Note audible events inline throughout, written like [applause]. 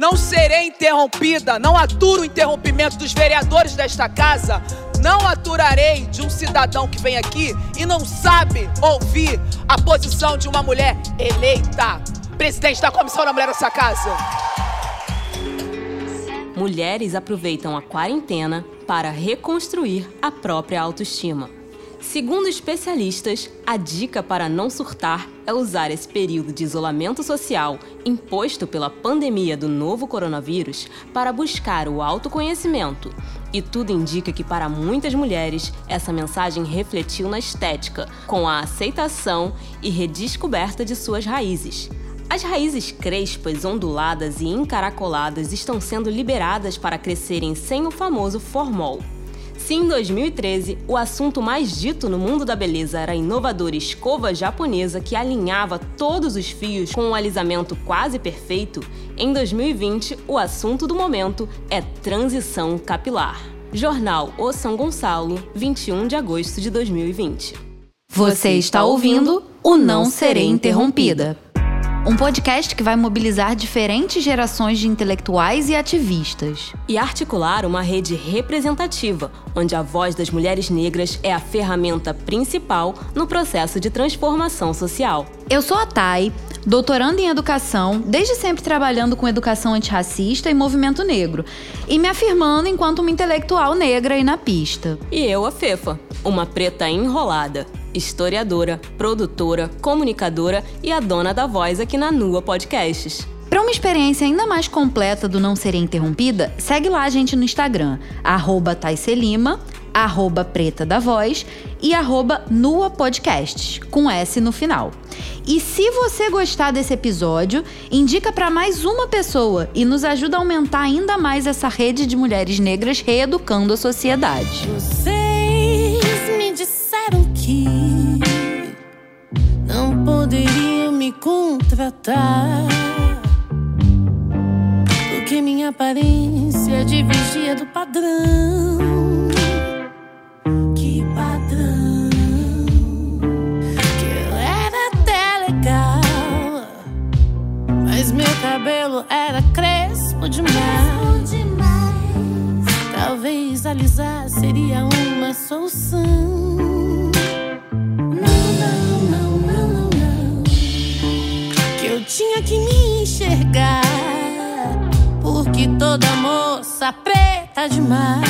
Não serei interrompida, não aturo o interrompimento dos vereadores desta casa. Não aturarei de um cidadão que vem aqui e não sabe ouvir a posição de uma mulher eleita, presidente da Comissão da Mulher dessa casa. Mulheres aproveitam a quarentena para reconstruir a própria autoestima. Segundo especialistas, a dica para não surtar é usar esse período de isolamento social imposto pela pandemia do novo coronavírus para buscar o autoconhecimento. E tudo indica que para muitas mulheres essa mensagem refletiu na estética, com a aceitação e redescoberta de suas raízes. As raízes crespas, onduladas e encaracoladas estão sendo liberadas para crescerem sem o famoso formol. Se em 2013 o assunto mais dito no mundo da beleza era a inovadora escova japonesa que alinhava todos os fios com um alisamento quase perfeito, em 2020 o assunto do momento é transição capilar. Jornal O São Gonçalo, 21 de agosto de 2020. Você está ouvindo o Não Serei Interrompida. Um podcast que vai mobilizar diferentes gerações de intelectuais e ativistas. E articular uma rede representativa, onde a voz das mulheres negras é a ferramenta principal no processo de transformação social. Eu sou a Thay, doutorando em educação, desde sempre trabalhando com educação antirracista e movimento negro, e me afirmando enquanto uma intelectual negra e na pista. E eu, a Fefa, uma preta enrolada historiadora, produtora, comunicadora e a dona da voz aqui na Nua Podcasts. Para uma experiência ainda mais completa do Não Ser Interrompida, segue lá a gente no Instagram, arroba Taicelima, arroba Preta da Voz e arroba Nua Podcasts, com S no final. E se você gostar desse episódio, indica para mais uma pessoa e nos ajuda a aumentar ainda mais essa rede de mulheres negras reeducando a sociedade. Vocês me disseram que não poderiam me contratar. Porque minha aparência divergia do padrão. Cabelo era crespo demais. Talvez alisar seria uma solução. Não, não, não, não, não, não. Que eu tinha que me enxergar. Porque toda moça preta demais.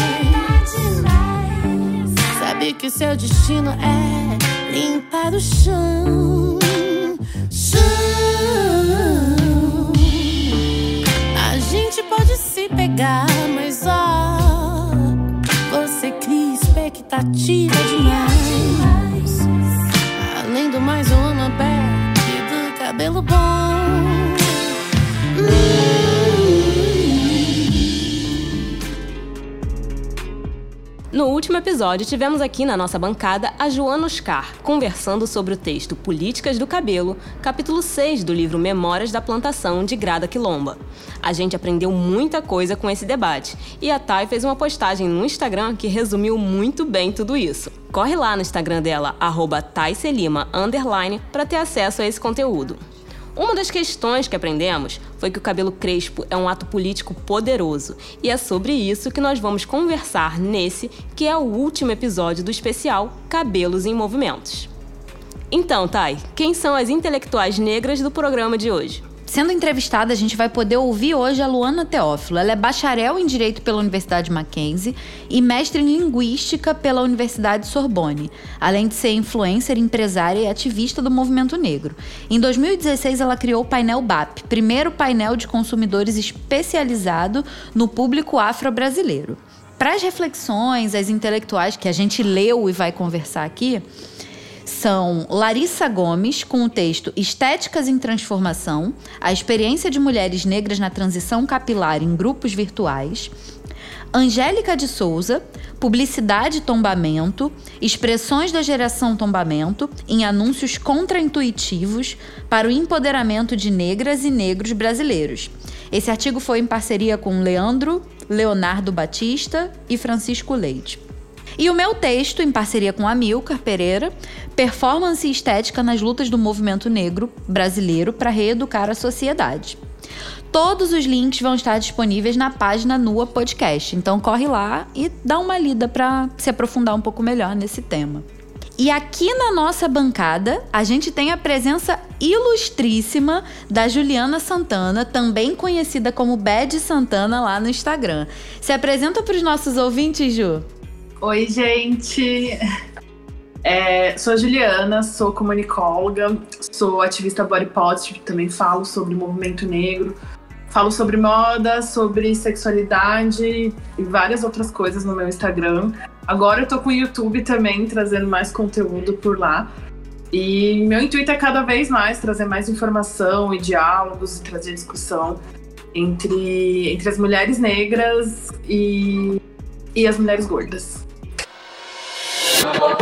Sabe que seu destino é limpar o chão. Chão. Se pegar, mas ó, você cria expectativa demais. Além do mais, eu amo a pele do cabelo bom. No último episódio, tivemos aqui na nossa bancada a Joana Oscar, conversando sobre o texto Políticas do Cabelo, capítulo 6 do livro Memórias da Plantação de Grada Quilomba. A gente aprendeu muita coisa com esse debate, e a Thay fez uma postagem no Instagram que resumiu muito bem tudo isso. Corre lá no Instagram dela, arroba para ter acesso a esse conteúdo. Uma das questões que aprendemos foi que o cabelo crespo é um ato político poderoso, e é sobre isso que nós vamos conversar nesse, que é o último episódio do especial Cabelos em Movimentos. Então, Thay, quem são as intelectuais negras do programa de hoje? Sendo entrevistada, a gente vai poder ouvir hoje a Luana Teófilo. Ela é bacharel em Direito pela Universidade Mackenzie e mestre em Linguística pela Universidade Sorbonne, além de ser influencer, empresária e ativista do movimento negro. Em 2016, ela criou o painel BAP, primeiro painel de consumidores especializado no público afro-brasileiro. Para as reflexões, as intelectuais que a gente leu e vai conversar aqui, são Larissa Gomes, com o texto Estéticas em Transformação: A experiência de mulheres negras na transição capilar em grupos virtuais. Angélica de Souza, Publicidade Tombamento, Expressões da Geração Tombamento, em anúncios contraintuitivos para o empoderamento de negras e negros brasileiros. Esse artigo foi em parceria com Leandro, Leonardo Batista e Francisco Leite. E o meu texto, em parceria com Amilcar Pereira, Performance e Estética nas Lutas do Movimento Negro Brasileiro para Reeducar a Sociedade. Todos os links vão estar disponíveis na página Nua Podcast. Então corre lá e dá uma lida para se aprofundar um pouco melhor nesse tema. E aqui na nossa bancada, a gente tem a presença ilustríssima da Juliana Santana, também conhecida como Bad Santana lá no Instagram. Se apresenta para os nossos ouvintes, Ju. Oi, gente. É, sou a Juliana, sou comunicóloga, sou ativista body positive, também falo sobre o movimento negro, falo sobre moda, sobre sexualidade e várias outras coisas no meu Instagram. Agora eu tô com o YouTube também, trazendo mais conteúdo por lá. E meu intuito é cada vez mais trazer mais informação e diálogos e trazer discussão entre, entre as mulheres negras e, e as mulheres gordas. Come on.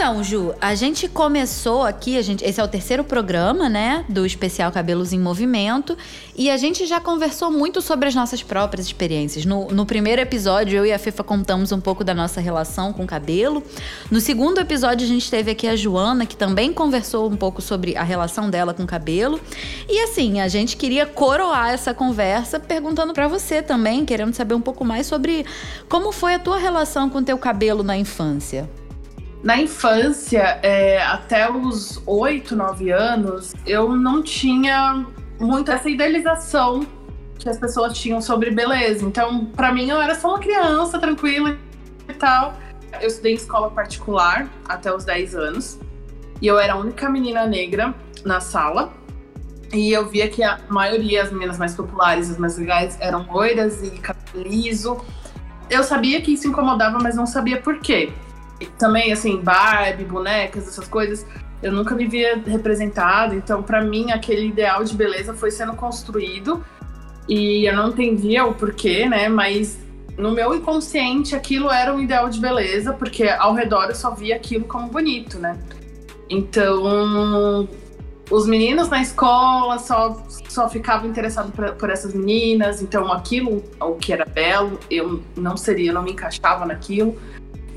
Então, Ju, a gente começou aqui, a gente, esse é o terceiro programa, né, do especial Cabelos em Movimento, e a gente já conversou muito sobre as nossas próprias experiências. No, no primeiro episódio, eu e a Fefa contamos um pouco da nossa relação com o cabelo. No segundo episódio, a gente teve aqui a Joana, que também conversou um pouco sobre a relação dela com o cabelo. E assim, a gente queria coroar essa conversa perguntando para você também, querendo saber um pouco mais sobre como foi a tua relação com o teu cabelo na infância. Na infância, é, até os 8, 9 anos, eu não tinha muito essa idealização que as pessoas tinham sobre beleza. Então, para mim, eu era só uma criança tranquila e tal. Eu estudei em escola particular até os 10 anos. E eu era a única menina negra na sala. E eu via que a maioria, as meninas mais populares, as mais legais, eram loiras e cabelo liso. Eu sabia que isso incomodava, mas não sabia por quê também, assim, Barbie, bonecas, essas coisas, eu nunca me via representado. Então, para mim, aquele ideal de beleza foi sendo construído e eu não entendia o porquê, né? Mas no meu inconsciente, aquilo era um ideal de beleza, porque ao redor eu só via aquilo como bonito, né? Então, os meninos na escola só, só ficavam interessados por, essas meninas, então aquilo, o que era belo, eu não seria, eu não me encaixava naquilo.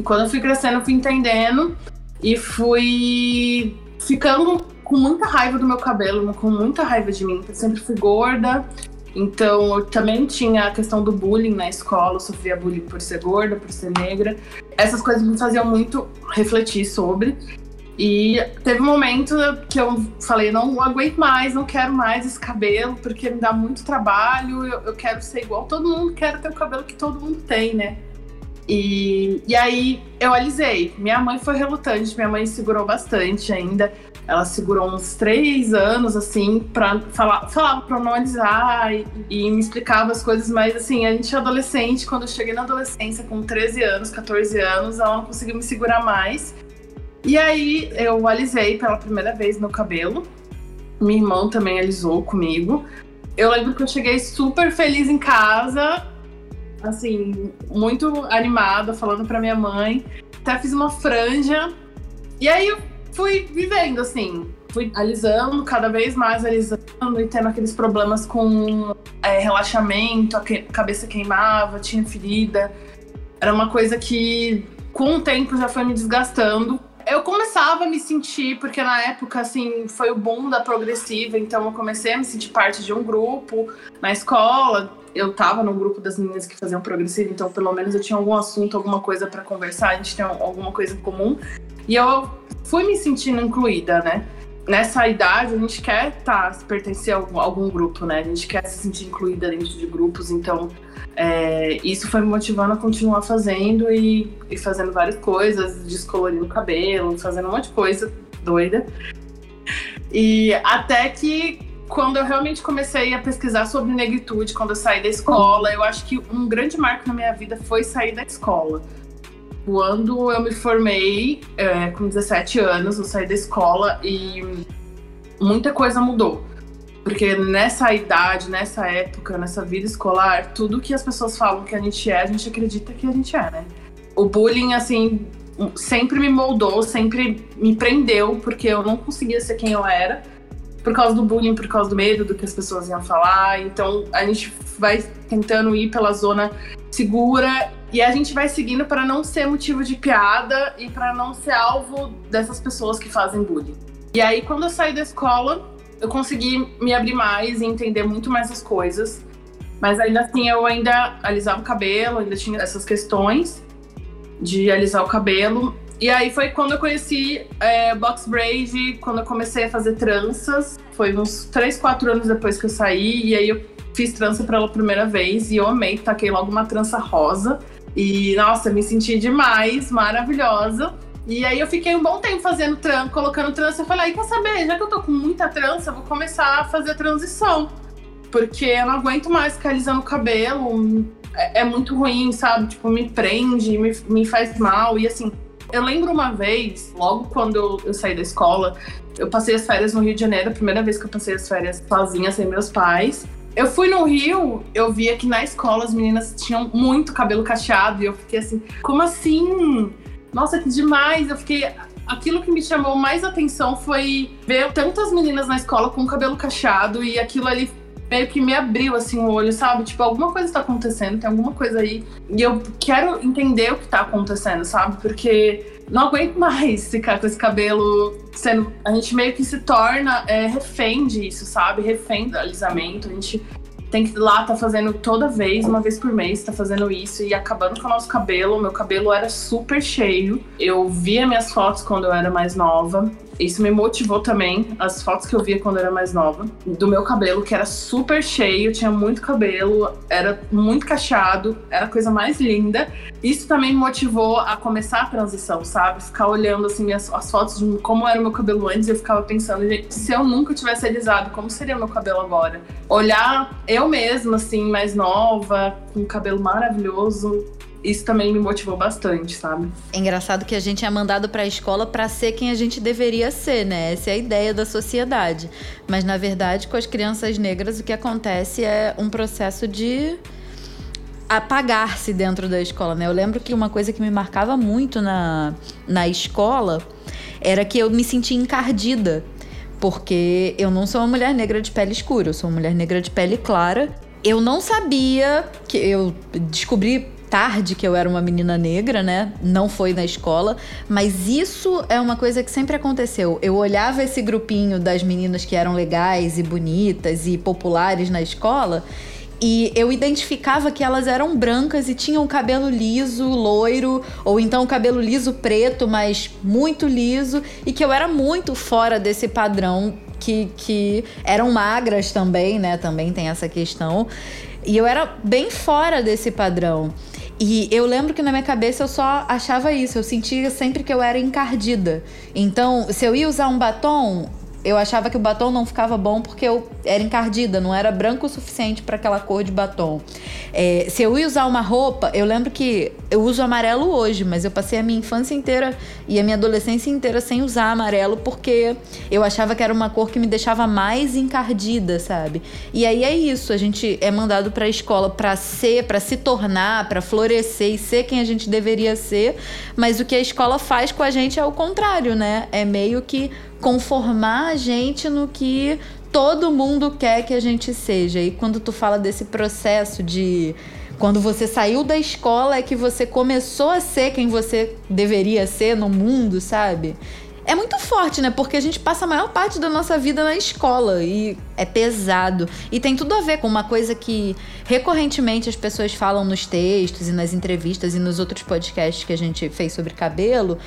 E quando eu fui crescendo, eu fui entendendo e fui ficando com muita raiva do meu cabelo, com muita raiva de mim. Eu sempre fui gorda, então eu também tinha a questão do bullying na escola, eu sofria bullying por ser gorda, por ser negra. Essas coisas me faziam muito refletir sobre. E teve um momento que eu falei, não aguento mais, não quero mais esse cabelo, porque me dá muito trabalho, eu, eu quero ser igual todo mundo, quero ter o cabelo que todo mundo tem, né? E, e aí eu alisei. Minha mãe foi relutante, minha mãe segurou bastante ainda. Ela segurou uns três anos, assim, pra falar, falava pra não alisar e, e, me explicava as coisas, mas assim, a gente é adolescente, quando eu cheguei na adolescência, com 13 anos, 14 anos, ela não conseguiu me segurar mais. E aí eu alisei pela primeira vez meu cabelo. Minha irmã também alisou comigo. Eu lembro que eu cheguei super feliz em casa, assim, muito animada, falando pra minha mãe. Até fiz uma franja. E aí eu fui vivendo, assim, fui alisando, cada vez mais alisando e tendo aqueles problemas com é, relaxamento, a que, cabeça queimava, tinha ferida. Era uma coisa que, com o tempo, já foi me desgastando. Eu começava a me sentir, porque na época, assim, foi o boom da progressiva, então eu comecei a me sentir parte de um grupo na escola, eu tava no grupo das meninas que faziam progressivo, então pelo menos eu tinha algum assunto, alguma coisa para conversar, a gente tem alguma coisa em comum. E eu fui me sentindo incluída, né? Nessa idade, a gente quer tá, pertencer a algum, algum grupo, né? A gente quer se sentir incluída dentro de grupos, então é, isso foi me motivando a continuar fazendo e, e fazendo várias coisas, descolorindo o cabelo, fazendo um monte de coisa doida. E até que quando eu realmente comecei a pesquisar sobre negritude, quando eu saí da escola, eu acho que um grande marco na minha vida foi sair da escola. Quando eu me formei, é, com 17 anos, eu saí da escola e muita coisa mudou. Porque nessa idade, nessa época, nessa vida escolar, tudo que as pessoas falam que a gente é, a gente acredita que a gente é, né? O bullying, assim, sempre me moldou, sempre me prendeu, porque eu não conseguia ser quem eu era por causa do bullying, por causa do medo do que as pessoas iam falar. Então a gente vai tentando ir pela zona segura e a gente vai seguindo para não ser motivo de piada e para não ser alvo dessas pessoas que fazem bullying. E aí quando eu saí da escola, eu consegui me abrir mais e entender muito mais as coisas. Mas ainda assim, eu ainda alisava o cabelo, ainda tinha essas questões de alisar o cabelo. E aí foi quando eu conheci é, box braid, quando eu comecei a fazer tranças. Foi uns 3, 4 anos depois que eu saí. E aí eu fiz trança pela primeira vez e eu amei. Taquei logo uma trança rosa. E, nossa, me senti demais, maravilhosa. E aí eu fiquei um bom tempo fazendo trança, colocando trança. Eu falei, quer saber, já que eu tô com muita trança, vou começar a fazer a transição. Porque eu não aguento mais ficar alisando o cabelo. É, é muito ruim, sabe? Tipo, me prende, me, me faz mal. E assim, eu lembro uma vez, logo quando eu, eu, saí da escola, eu passei as férias no Rio de Janeiro, a primeira vez que eu passei as férias sozinha, sem meus pais. Eu fui no Rio, eu via que na escola as meninas tinham muito cabelo cacheado e eu fiquei assim, como assim? Nossa, que demais! Eu fiquei. Aquilo que me chamou mais atenção foi ver tantas meninas na escola com cabelo cacheado e aquilo ali meio que me abriu assim o olho, sabe? Tipo, alguma coisa tá acontecendo, tem alguma coisa aí. E eu quero entender o que tá acontecendo, sabe? Porque não aguento mais ficar com esse cabelo sendo. A gente meio que se torna é, refém disso, sabe? Refém do alisamento. A gente tem que ir lá, tá fazendo toda vez, uma vez por mês, tá fazendo isso e acabando com o nosso cabelo. Meu cabelo era super cheio. Eu via minhas fotos quando eu era mais nova. Isso me motivou também, as fotos que eu via quando eu era mais nova, do meu cabelo, que era super cheio, tinha muito cabelo, era muito cacheado, era a coisa mais linda. Isso também me motivou a começar a transição, sabe? Ficar olhando assim as, as fotos de como era o meu cabelo antes, eu ficava pensando, gente, se eu nunca tivesse alisado, como seria o meu cabelo agora? Olhar eu mesma, assim, mais nova, com um cabelo maravilhoso, isso também me motivou bastante, sabe? É engraçado que a gente é mandado para a escola para ser quem a gente deveria ser, né? Essa é a ideia da sociedade. Mas na verdade, com as crianças negras, o que acontece é um processo de apagar-se dentro da escola, né? Eu lembro que uma coisa que me marcava muito na, na escola era que eu me sentia encardida. Porque eu não sou uma mulher negra de pele escura, eu sou uma mulher negra de pele clara. Eu não sabia que eu descobri tarde que eu era uma menina negra, né? Não foi na escola, mas isso é uma coisa que sempre aconteceu. Eu olhava esse grupinho das meninas que eram legais e bonitas e populares na escola e eu identificava que elas eram brancas e tinham cabelo liso, loiro, ou então cabelo liso preto, mas muito liso, e que eu era muito fora desse padrão que, que eram magras também, né? Também tem essa questão. E eu era bem fora desse padrão. E eu lembro que na minha cabeça eu só achava isso, eu sentia sempre que eu era encardida. Então, se eu ia usar um batom, eu achava que o batom não ficava bom porque eu era encardida, não era branco o suficiente para aquela cor de batom. É, se eu ia usar uma roupa, eu lembro que eu uso amarelo hoje, mas eu passei a minha infância inteira e a minha adolescência inteira sem usar amarelo porque eu achava que era uma cor que me deixava mais encardida, sabe? E aí é isso, a gente é mandado para a escola para ser, para se tornar, para florescer e ser quem a gente deveria ser, mas o que a escola faz com a gente é o contrário, né? É meio que conformar a gente no que todo mundo quer que a gente seja. E quando tu fala desse processo de quando você saiu da escola é que você começou a ser quem você deveria ser no mundo, sabe? É muito forte, né? Porque a gente passa a maior parte da nossa vida na escola e é pesado. E tem tudo a ver com uma coisa que recorrentemente as pessoas falam nos textos e nas entrevistas e nos outros podcasts que a gente fez sobre cabelo,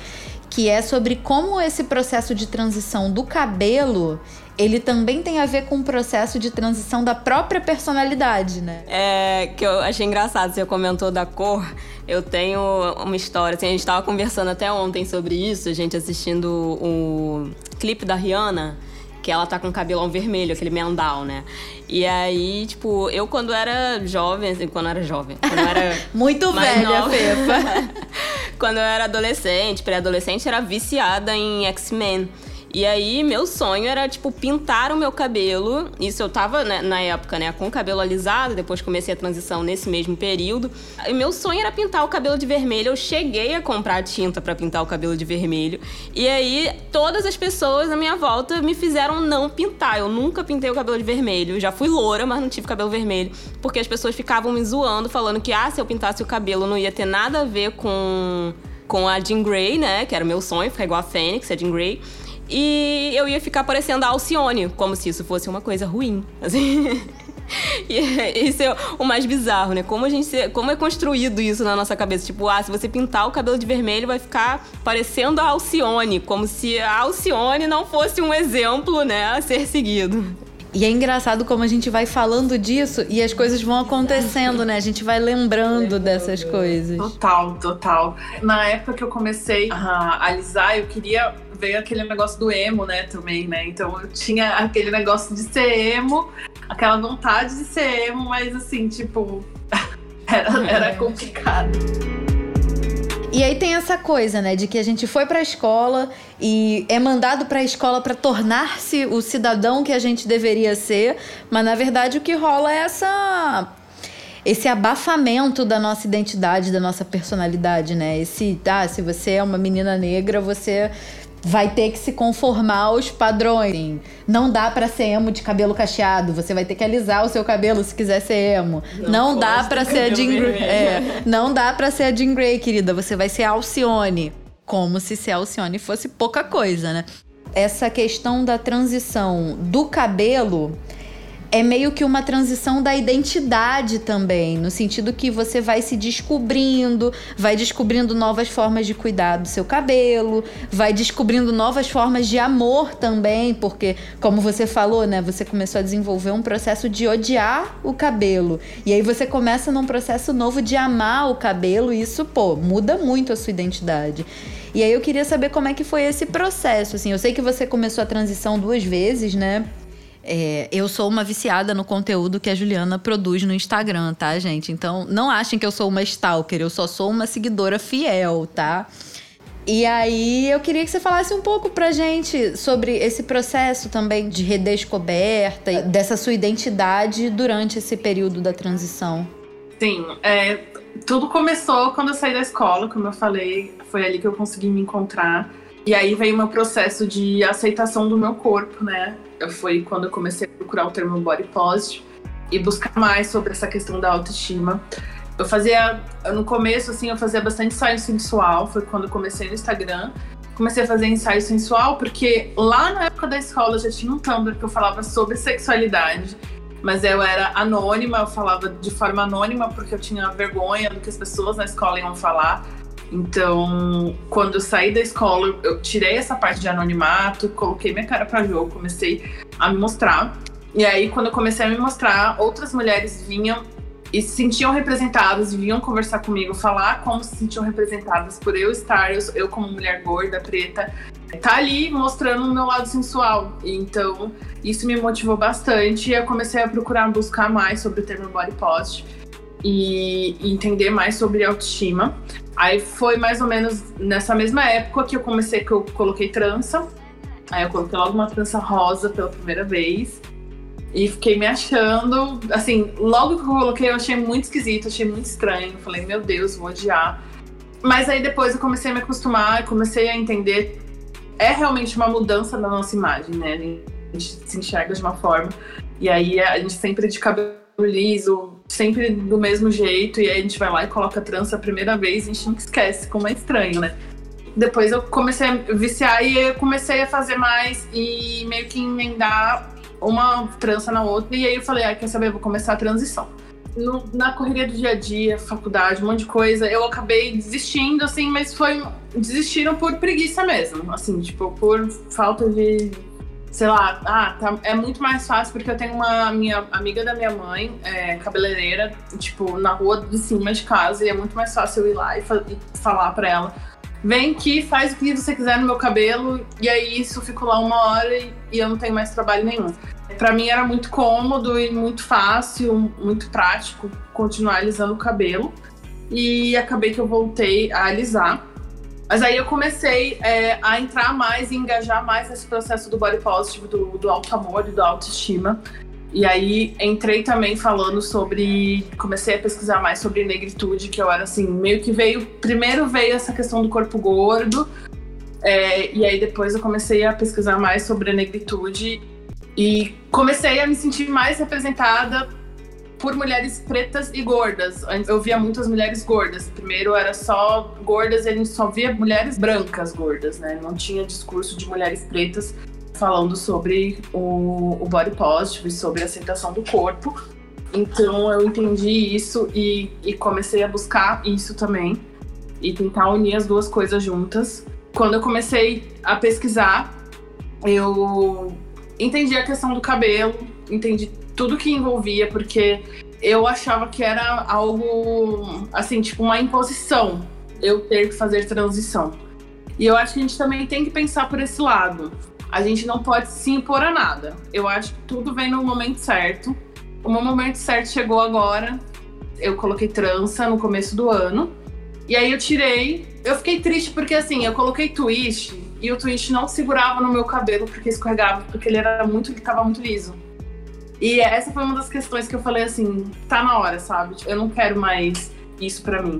que é sobre como esse processo de transição do cabelo ele também tem a ver com o processo de transição da própria personalidade, né? É, que eu achei engraçado, você comentou da cor. Eu tenho uma história, assim, a gente tava conversando até ontem sobre isso, a gente assistindo o clipe da Rihanna, que ela tá com o cabelão vermelho, aquele mendal, né? E aí, tipo, eu quando era jovem, assim, quando era jovem, quando eu era [laughs] Muito velha, nova, Fefa. [laughs] quando eu era adolescente, pré-adolescente, era viciada em X-Men. E aí, meu sonho era, tipo, pintar o meu cabelo. Isso eu tava, né, na época, né, com o cabelo alisado, depois comecei a transição nesse mesmo período. E meu sonho era pintar o cabelo de vermelho. Eu cheguei a comprar tinta para pintar o cabelo de vermelho. E aí, todas as pessoas à minha volta me fizeram não pintar. Eu nunca pintei o cabelo de vermelho. Já fui loura, mas não tive cabelo vermelho. Porque as pessoas ficavam me zoando, falando que, ah, se eu pintasse o cabelo não ia ter nada a ver com com a Jean Grey, né? Que era o meu sonho, ficar igual a Fênix, a Jean Grey. E eu ia ficar parecendo a Alcione, como se isso fosse uma coisa ruim. Assim. [laughs] E isso é o mais bizarro, né? Como a gente, como é construído isso na nossa cabeça, tipo, ah, se você pintar o cabelo de vermelho vai ficar parecendo a Alcione, como se a Alcione não fosse um exemplo, né, a ser seguido. E é engraçado como a gente vai falando disso e as coisas vão acontecendo, né? A gente vai lembrando dessas coisas. Total, total. Na época que eu comecei a alisar, eu queria ver aquele negócio do emo, né, também, né? Então eu tinha aquele negócio de ser emo, aquela vontade de ser emo, mas assim, tipo, [laughs] era, era complicado. E aí tem essa coisa, né, de que a gente foi para a escola e é mandado para a escola para tornar-se o cidadão que a gente deveria ser, mas na verdade o que rola é essa esse abafamento da nossa identidade, da nossa personalidade, né? Esse, ah, se você é uma menina negra, você vai ter que se conformar aos padrões. Não dá para ser emo de cabelo cacheado, você vai ter que alisar o seu cabelo se quiser ser emo. Não, não dá para ser a Jean Grey. É, não dá para ser a Jean Grey, querida, você vai ser Alcione. Como se ser Alcione fosse pouca coisa, né? Essa questão da transição do cabelo é meio que uma transição da identidade também, no sentido que você vai se descobrindo, vai descobrindo novas formas de cuidar do seu cabelo, vai descobrindo novas formas de amor também, porque, como você falou, né, você começou a desenvolver um processo de odiar o cabelo. E aí você começa num processo novo de amar o cabelo, e isso, pô, muda muito a sua identidade. E aí eu queria saber como é que foi esse processo, assim. Eu sei que você começou a transição duas vezes, né? É, eu sou uma viciada no conteúdo que a Juliana produz no Instagram, tá, gente? Então, não achem que eu sou uma stalker, eu só sou uma seguidora fiel, tá? E aí, eu queria que você falasse um pouco pra gente sobre esse processo também de redescoberta, dessa sua identidade durante esse período da transição. Sim, é, tudo começou quando eu saí da escola, como eu falei, foi ali que eu consegui me encontrar. E aí veio meu processo de aceitação do meu corpo, né? Foi quando eu comecei a procurar o termo body positive e buscar mais sobre essa questão da autoestima. Eu fazia, no começo, assim, eu fazia bastante ensaio sensual, foi quando eu comecei no Instagram. Comecei a fazer ensaio sensual porque lá na época da escola já tinha um Tumblr que eu falava sobre sexualidade, mas eu era anônima, eu falava de forma anônima porque eu tinha vergonha do que as pessoas na escola iam falar. Então, quando eu saí da escola, eu tirei essa parte de anonimato, coloquei minha cara para jogo, comecei a me mostrar. E aí, quando eu comecei a me mostrar, outras mulheres vinham e se sentiam representadas vinham conversar comigo, falar como se sentiam representadas por eu estar, eu, eu como mulher gorda, preta, tá ali mostrando o meu lado sensual. Então, isso me motivou bastante e eu comecei a procurar buscar mais sobre o termo body positive e, entender mais sobre autoestima. Aí foi mais ou menos nessa mesma época que eu comecei, que eu coloquei trança. Aí eu coloquei logo uma trança rosa pela primeira vez. E fiquei me achando. Assim, logo que eu coloquei, eu achei muito esquisito, achei muito estranho. Falei, meu Deus, vou odiar. Mas aí depois eu comecei a me acostumar, comecei a entender. É realmente uma mudança da nossa imagem, né? A gente se enxerga de uma forma. E aí a gente sempre de cabelo liso, sempre do mesmo jeito, e aí a gente vai lá e coloca trança a primeira vez a gente nunca esquece, como é estranho, né? Depois eu comecei a viciar e eu comecei a fazer mais e meio que emendar uma trança na outra. E aí eu falei, ah, quer saber, eu vou começar a transição. No, na correria do dia a dia, faculdade, um monte de coisa, eu acabei desistindo, assim, mas foi. Desistiram por preguiça mesmo, assim, tipo, por falta de sei lá, ah, tá, é muito mais fácil porque eu tenho uma minha amiga da minha mãe, é, cabeleireira, tipo, na rua de cima de casa, e é muito mais fácil eu ir lá e, fa e falar pra ela. Vem aqui, faz o que você quiser no meu cabelo, e aí isso fico lá uma hora e, e eu não tenho mais trabalho nenhum. Para mim era muito cômodo e muito fácil, muito prático continuar alisando o cabelo. E acabei que eu voltei a alisar. Mas aí eu comecei é, a entrar mais e engajar mais nesse processo do body positive, do, do auto-amor e do autoestima. E aí entrei também falando sobre. Comecei a pesquisar mais sobre negritude, que eu era assim, meio que veio. Primeiro veio essa questão do corpo gordo. É, e aí depois eu comecei a pesquisar mais sobre a negritude. E comecei a me sentir mais representada por mulheres pretas e gordas. Antes eu via muitas mulheres gordas. Primeiro era só gordas e a gente só via mulheres brancas gordas, né? Não tinha discurso de mulheres pretas falando sobre o, o body positive, sobre a aceitação do corpo. Então eu entendi isso e, e comecei a buscar isso também e tentar unir as duas coisas juntas. Quando eu comecei a pesquisar, eu entendi a questão do cabelo, entendi tudo que envolvia, porque eu achava que era algo, assim, tipo uma imposição eu ter que fazer transição. E eu acho que a gente também tem que pensar por esse lado. A gente não pode se impor a nada. Eu acho que tudo vem no momento certo. O meu momento certo chegou agora. Eu coloquei trança no começo do ano. E aí eu tirei. Eu fiquei triste porque assim, eu coloquei twist e o twist não segurava no meu cabelo porque escorregava, porque ele era muito, ele muito liso. E essa foi uma das questões que eu falei assim, tá na hora, sabe? Eu não quero mais isso para mim.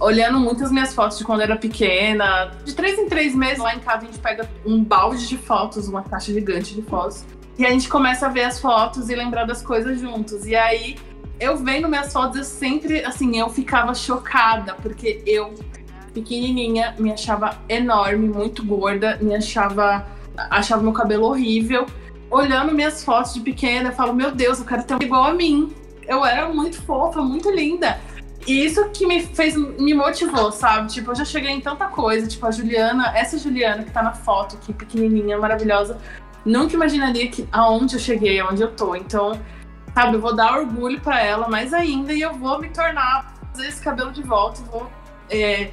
Olhando muitas minhas fotos de quando eu era pequena, de três em três meses, lá em casa a gente pega um balde de fotos, uma caixa gigante de fotos. E a gente começa a ver as fotos e lembrar das coisas juntos. E aí, eu vendo minhas fotos, eu sempre, assim, eu ficava chocada, porque eu, pequenininha, me achava enorme, muito gorda, me achava, achava meu cabelo horrível olhando minhas fotos de pequena, falo, meu Deus, eu quero ter um igual a mim. Eu era muito fofa, muito linda. E isso que me fez, me motivou, sabe? Tipo, eu já cheguei em tanta coisa. Tipo, a Juliana, essa Juliana que tá na foto aqui, pequenininha, maravilhosa, nunca imaginaria que aonde eu cheguei, aonde eu tô. Então, sabe, eu vou dar orgulho para ela mais ainda e eu vou me tornar, fazer esse cabelo de volta, vou é,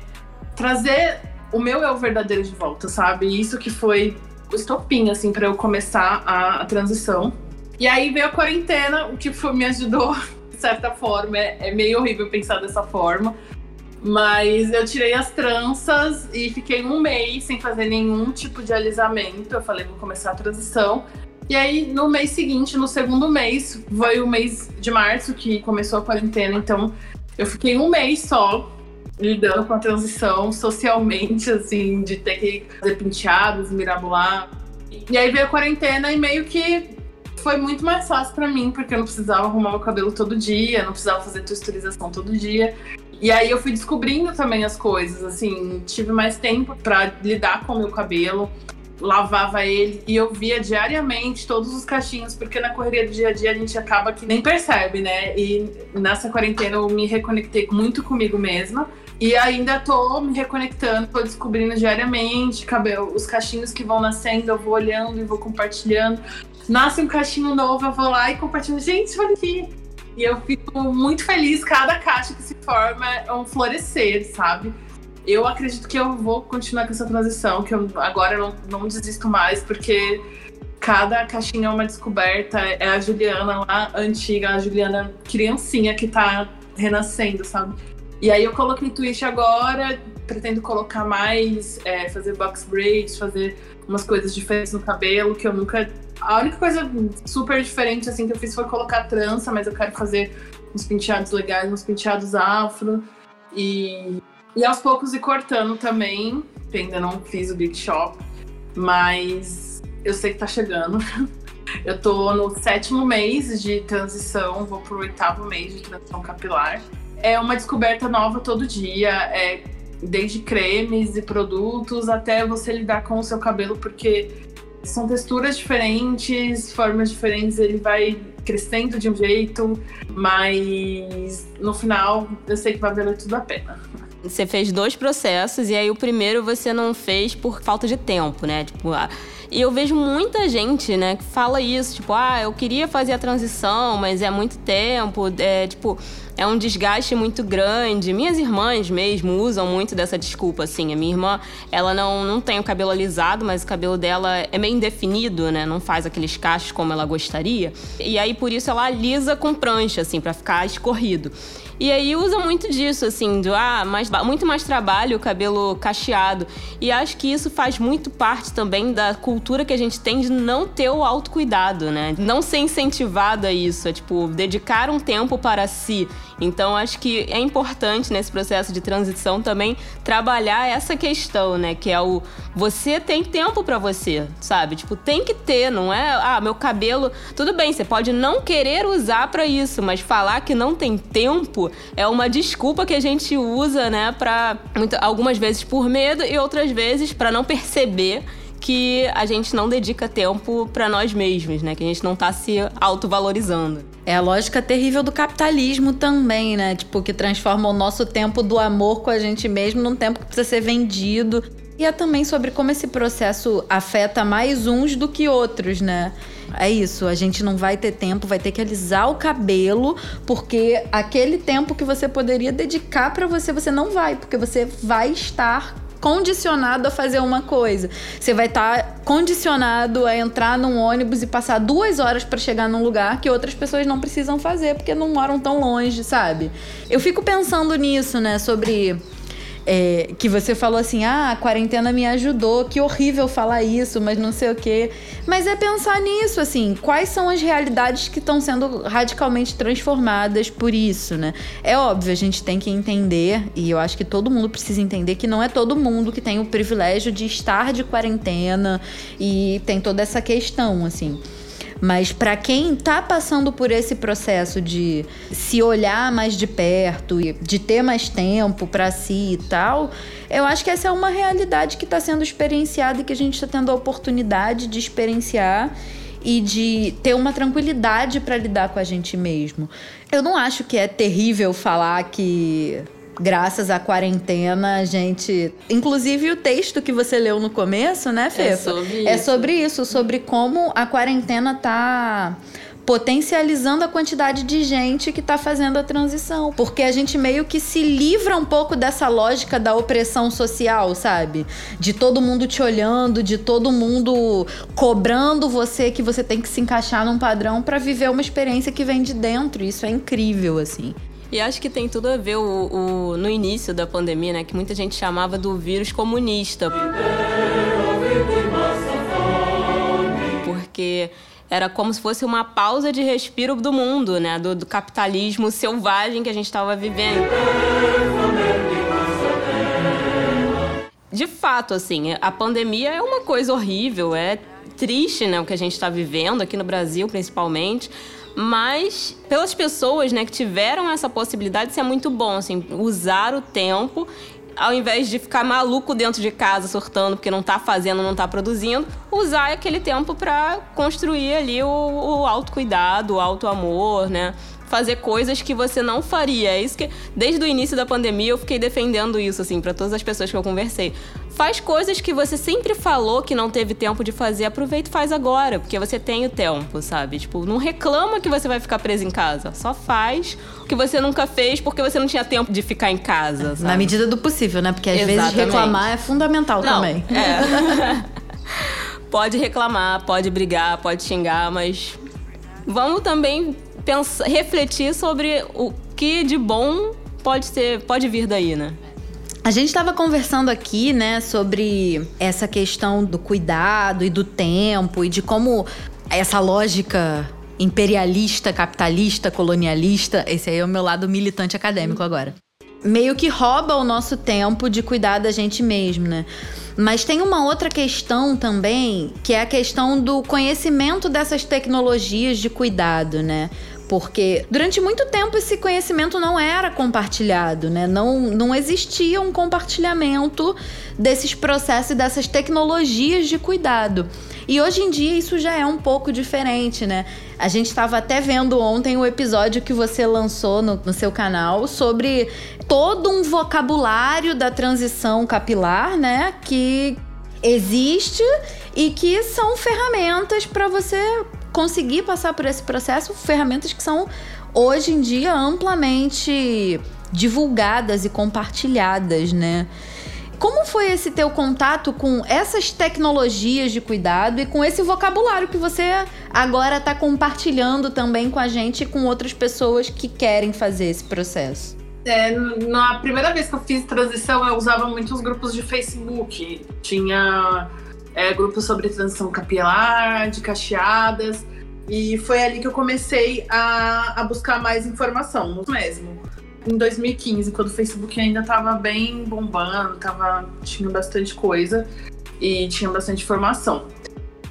trazer o meu eu verdadeiro de volta, sabe? Isso que foi o estopim, assim, para eu começar a, a, transição. E aí veio a quarentena, o que foi, me ajudou, [laughs] de certa forma. É, é meio horrível pensar dessa forma. Mas eu tirei as tranças e fiquei um mês sem fazer nenhum tipo de alisamento. Eu falei, vou começar a transição. E aí, no mês seguinte, no segundo mês, foi o mês de março que começou a quarentena. Então, eu fiquei um mês só lidando com a transição socialmente, assim, de ter que fazer penteados, mirabolar. E aí veio a quarentena e meio que foi muito mais fácil para mim, porque eu não precisava arrumar meu cabelo todo dia, não precisava fazer texturização todo dia. E aí eu fui descobrindo também as coisas, assim, tive mais tempo para lidar com o meu cabelo, lavava ele e eu via diariamente todos os cachinhos, porque na correria do dia a dia a gente acaba que nem percebe, né? E nessa quarentena eu me reconectei muito comigo mesma e ainda tô me reconectando, tô descobrindo diariamente cabelo, os cachinhos que vão nascendo, eu vou olhando e vou compartilhando. Nasce um cachinho novo, eu vou lá e compartilho. Gente, olha aqui. E eu fico muito feliz, cada caixa que se forma é um florescer, sabe? Eu acredito que eu vou continuar com essa transição, que eu agora não, não desisto mais, porque cada caixinha é uma descoberta. É a Juliana lá, antiga, a Juliana criancinha que tá renascendo, sabe? E aí eu coloquei twist agora, pretendo colocar mais, é, fazer box braids, fazer umas coisas diferentes no cabelo, que eu nunca. A única coisa super diferente assim que eu fiz foi colocar trança, mas eu quero fazer uns penteados legais, uns penteados afro. E, e aos poucos ir cortando também. Ainda não fiz o Big Shop, mas eu sei que tá chegando. [laughs] Eu tô no sétimo mês de transição, vou pro oitavo mês de transição capilar é uma descoberta nova todo dia. É, desde cremes e produtos até você lidar com o seu cabelo, porque são texturas diferentes, formas diferentes, ele vai crescendo de um jeito, mas no final eu sei que vai valer tudo a pena. Você fez dois processos e aí o primeiro você não fez por falta de tempo, né? Tipo, e eu vejo muita gente, né, que fala isso, tipo, ah, eu queria fazer a transição, mas é muito tempo, é tipo, é um desgaste muito grande. Minhas irmãs mesmo usam muito dessa desculpa, assim. A minha irmã, ela não, não tem o cabelo alisado, mas o cabelo dela é meio indefinido, né? Não faz aqueles cachos como ela gostaria. E aí, por isso, ela alisa com prancha, assim, para ficar escorrido. E aí usa muito disso, assim, do ah, mais, muito mais trabalho o cabelo cacheado. E acho que isso faz muito parte também da cultura cultura que a gente tem de não ter o autocuidado, né? Não ser incentivado a isso, é tipo, dedicar um tempo para si. Então, acho que é importante nesse processo de transição também trabalhar essa questão, né? Que é o você tem tempo para você, sabe? Tipo, tem que ter, não é? Ah, meu cabelo. Tudo bem, você pode não querer usar para isso, mas falar que não tem tempo é uma desculpa que a gente usa, né? Pra, algumas vezes por medo e outras vezes para não perceber que a gente não dedica tempo para nós mesmos, né? Que a gente não tá se autovalorizando. É a lógica terrível do capitalismo também, né? Tipo, que transforma o nosso tempo do amor com a gente mesmo num tempo que precisa ser vendido. E é também sobre como esse processo afeta mais uns do que outros, né? É isso, a gente não vai ter tempo, vai ter que alisar o cabelo, porque aquele tempo que você poderia dedicar para você, você não vai, porque você vai estar condicionado a fazer uma coisa. Você vai estar tá condicionado a entrar num ônibus e passar duas horas para chegar num lugar que outras pessoas não precisam fazer porque não moram tão longe, sabe? Eu fico pensando nisso, né? Sobre é, que você falou assim: ah, a quarentena me ajudou, que horrível falar isso, mas não sei o quê. Mas é pensar nisso, assim, quais são as realidades que estão sendo radicalmente transformadas por isso, né? É óbvio, a gente tem que entender, e eu acho que todo mundo precisa entender que não é todo mundo que tem o privilégio de estar de quarentena e tem toda essa questão, assim. Mas para quem está passando por esse processo de se olhar mais de perto e de ter mais tempo para si e tal, eu acho que essa é uma realidade que está sendo experienciada e que a gente está tendo a oportunidade de experienciar e de ter uma tranquilidade para lidar com a gente mesmo. Eu não acho que é terrível falar que graças à quarentena, a gente. Inclusive o texto que você leu no começo, né, Fê? É sobre é isso. Sobre isso, sobre como a quarentena tá potencializando a quantidade de gente que está fazendo a transição. Porque a gente meio que se livra um pouco dessa lógica da opressão social, sabe? De todo mundo te olhando, de todo mundo cobrando você que você tem que se encaixar num padrão para viver uma experiência que vem de dentro. Isso é incrível, assim. E acho que tem tudo a ver o, o, no início da pandemia, né? Que muita gente chamava do vírus comunista. Porque era como se fosse uma pausa de respiro do mundo, né? Do, do capitalismo selvagem que a gente estava vivendo. De fato, assim, a pandemia é uma coisa horrível, é triste, né? O que a gente está vivendo aqui no Brasil, principalmente mas pelas pessoas, né, que tiveram essa possibilidade, isso é muito bom, assim, usar o tempo ao invés de ficar maluco dentro de casa surtando porque não tá fazendo, não tá produzindo, usar aquele tempo para construir ali o, o autocuidado, o autoamor, né? Fazer coisas que você não faria. É isso que desde o início da pandemia eu fiquei defendendo isso assim para todas as pessoas que eu conversei. Faz coisas que você sempre falou que não teve tempo de fazer, aproveita e faz agora, porque você tem o tempo, sabe? Tipo, não reclama que você vai ficar preso em casa, só faz o que você nunca fez porque você não tinha tempo de ficar em casa, sabe? Na medida do possível, né? Porque às Exatamente. vezes reclamar é fundamental não, também. É. [laughs] pode reclamar, pode brigar, pode xingar, mas vamos também pensar, refletir sobre o que de bom pode ser, pode vir daí, né? A gente estava conversando aqui, né, sobre essa questão do cuidado e do tempo e de como essa lógica imperialista, capitalista, colonialista, esse aí é o meu lado militante acadêmico agora. Meio que rouba o nosso tempo de cuidar da gente mesmo, né? Mas tem uma outra questão também, que é a questão do conhecimento dessas tecnologias de cuidado, né? Porque durante muito tempo esse conhecimento não era compartilhado, né? Não, não existia um compartilhamento desses processos e dessas tecnologias de cuidado. E hoje em dia isso já é um pouco diferente, né? A gente estava até vendo ontem o episódio que você lançou no, no seu canal sobre todo um vocabulário da transição capilar, né? Que existe e que são ferramentas para você conseguir passar por esse processo, ferramentas que são hoje em dia amplamente divulgadas e compartilhadas, né? Como foi esse teu contato com essas tecnologias de cuidado e com esse vocabulário que você agora está compartilhando também com a gente e com outras pessoas que querem fazer esse processo? É, na primeira vez que eu fiz transição, eu usava muitos grupos de Facebook. Tinha é, grupo sobre transição capilar, de cacheadas. E foi ali que eu comecei a, a buscar mais informação mesmo. Em 2015, quando o Facebook ainda estava bem bombando, tava, tinha bastante coisa e tinha bastante informação.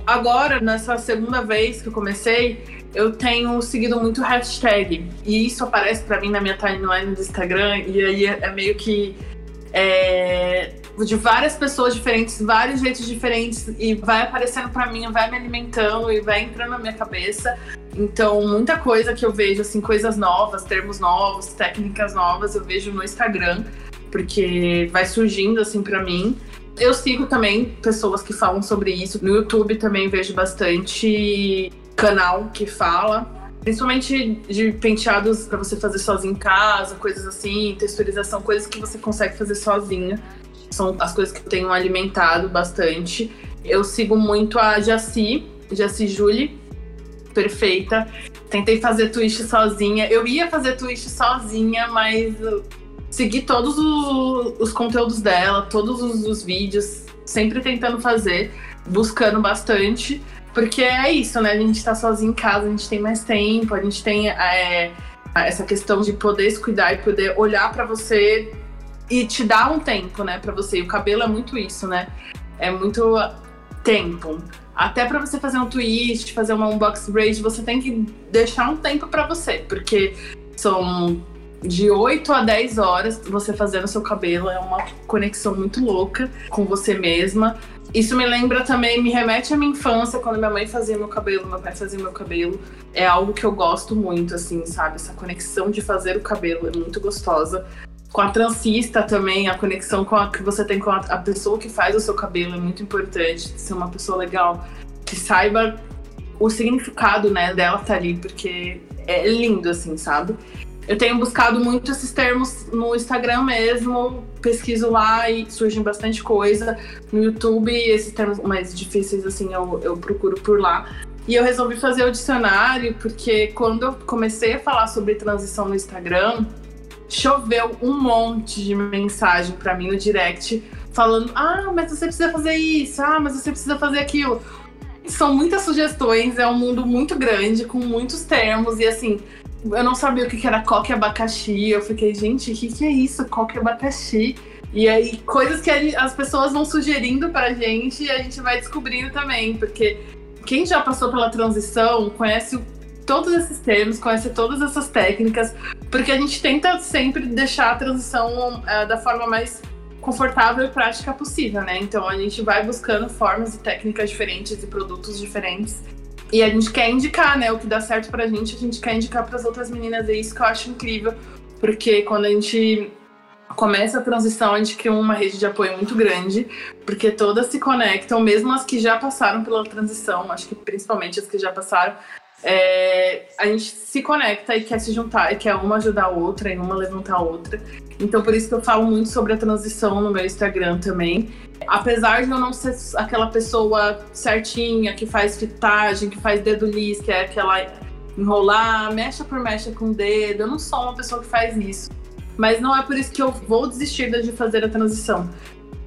Agora, nessa segunda vez que eu comecei, eu tenho seguido muito hashtag. E isso aparece para mim na minha timeline do Instagram. E aí é, é meio que. É, de várias pessoas diferentes, vários jeitos diferentes, e vai aparecendo para mim, vai me alimentando e vai entrando na minha cabeça. Então, muita coisa que eu vejo, assim, coisas novas, termos novos, técnicas novas, eu vejo no Instagram, porque vai surgindo, assim, para mim. Eu sigo também pessoas que falam sobre isso. No YouTube também vejo bastante canal que fala. Principalmente de penteados para você fazer sozinho em casa, coisas assim, texturização, coisas que você consegue fazer sozinha são as coisas que eu tenho alimentado bastante. Eu sigo muito a Jaci, Jaci Julie, perfeita. Tentei fazer twist sozinha. Eu ia fazer twist sozinha, mas segui todos os, os conteúdos dela, todos os, os, vídeos, sempre tentando fazer, buscando bastante. Porque é isso, né? A gente tá sozinho em casa, a gente tem mais tempo, a gente tem é, essa questão de poder se cuidar e poder olhar para você e te dá um tempo, né, para você. E o cabelo é muito isso, né? É muito tempo. Até para você fazer um twist, fazer uma unbox braid, você tem que deixar um tempo para você, porque são de 8 a 10 horas você fazendo seu cabelo, é uma conexão muito louca com você mesma. Isso me lembra também, me remete à minha infância, quando minha mãe fazia meu cabelo, meu pai fazia meu cabelo. É algo que eu gosto muito, assim, sabe? Essa conexão de fazer o cabelo é muito gostosa com a transista também, a conexão com a, que você tem com a, a, pessoa que faz o seu cabelo é muito importante. Ser uma pessoa legal, que saiba o significado né, dela estar tá ali, porque é lindo, assim, sabe? Eu tenho buscado muito esses termos no Instagram mesmo, pesquiso lá e surge bastante coisa. No YouTube, esses termos mais difíceis, assim, eu, eu procuro por lá. E eu resolvi fazer o dicionário, porque quando eu comecei a falar sobre transição no Instagram, choveu um monte de mensagem para mim no direct falando: "Ah, mas você precisa fazer isso. Ah, mas você precisa fazer aquilo". São muitas sugestões, é um mundo muito grande com muitos termos e assim, eu não sabia o que era coque abacaxi. Eu fiquei, gente, o que, que é isso? Coque abacaxi. E aí, coisas que as pessoas vão sugerindo pra gente e a gente vai descobrindo também, porque quem já passou pela transição conhece todos esses termos, conhece todas essas técnicas, porque a gente tenta sempre deixar a transição uh, da forma mais confortável e prática possível, né? Então a gente vai buscando formas e técnicas diferentes e produtos diferentes. E a gente quer indicar, né? O que dá certo pra gente, a gente quer indicar para as outras meninas. É isso que eu acho incrível, porque quando a gente começa a transição, a gente cria uma rede de apoio muito grande, porque todas se conectam, mesmo as que já passaram pela transição, acho que principalmente as que já passaram, é, a gente se conecta e quer se juntar, e quer uma ajudar a outra e uma levantar a outra. Então, por isso que eu falo muito sobre a transição no meu Instagram também. Apesar de eu não ser aquela pessoa certinha que faz fitagem, que faz dedo liso, que é aquela enrolar, mecha por mecha com o dedo, eu não sou uma pessoa que faz isso. Mas não é por isso que eu vou desistir de fazer a transição.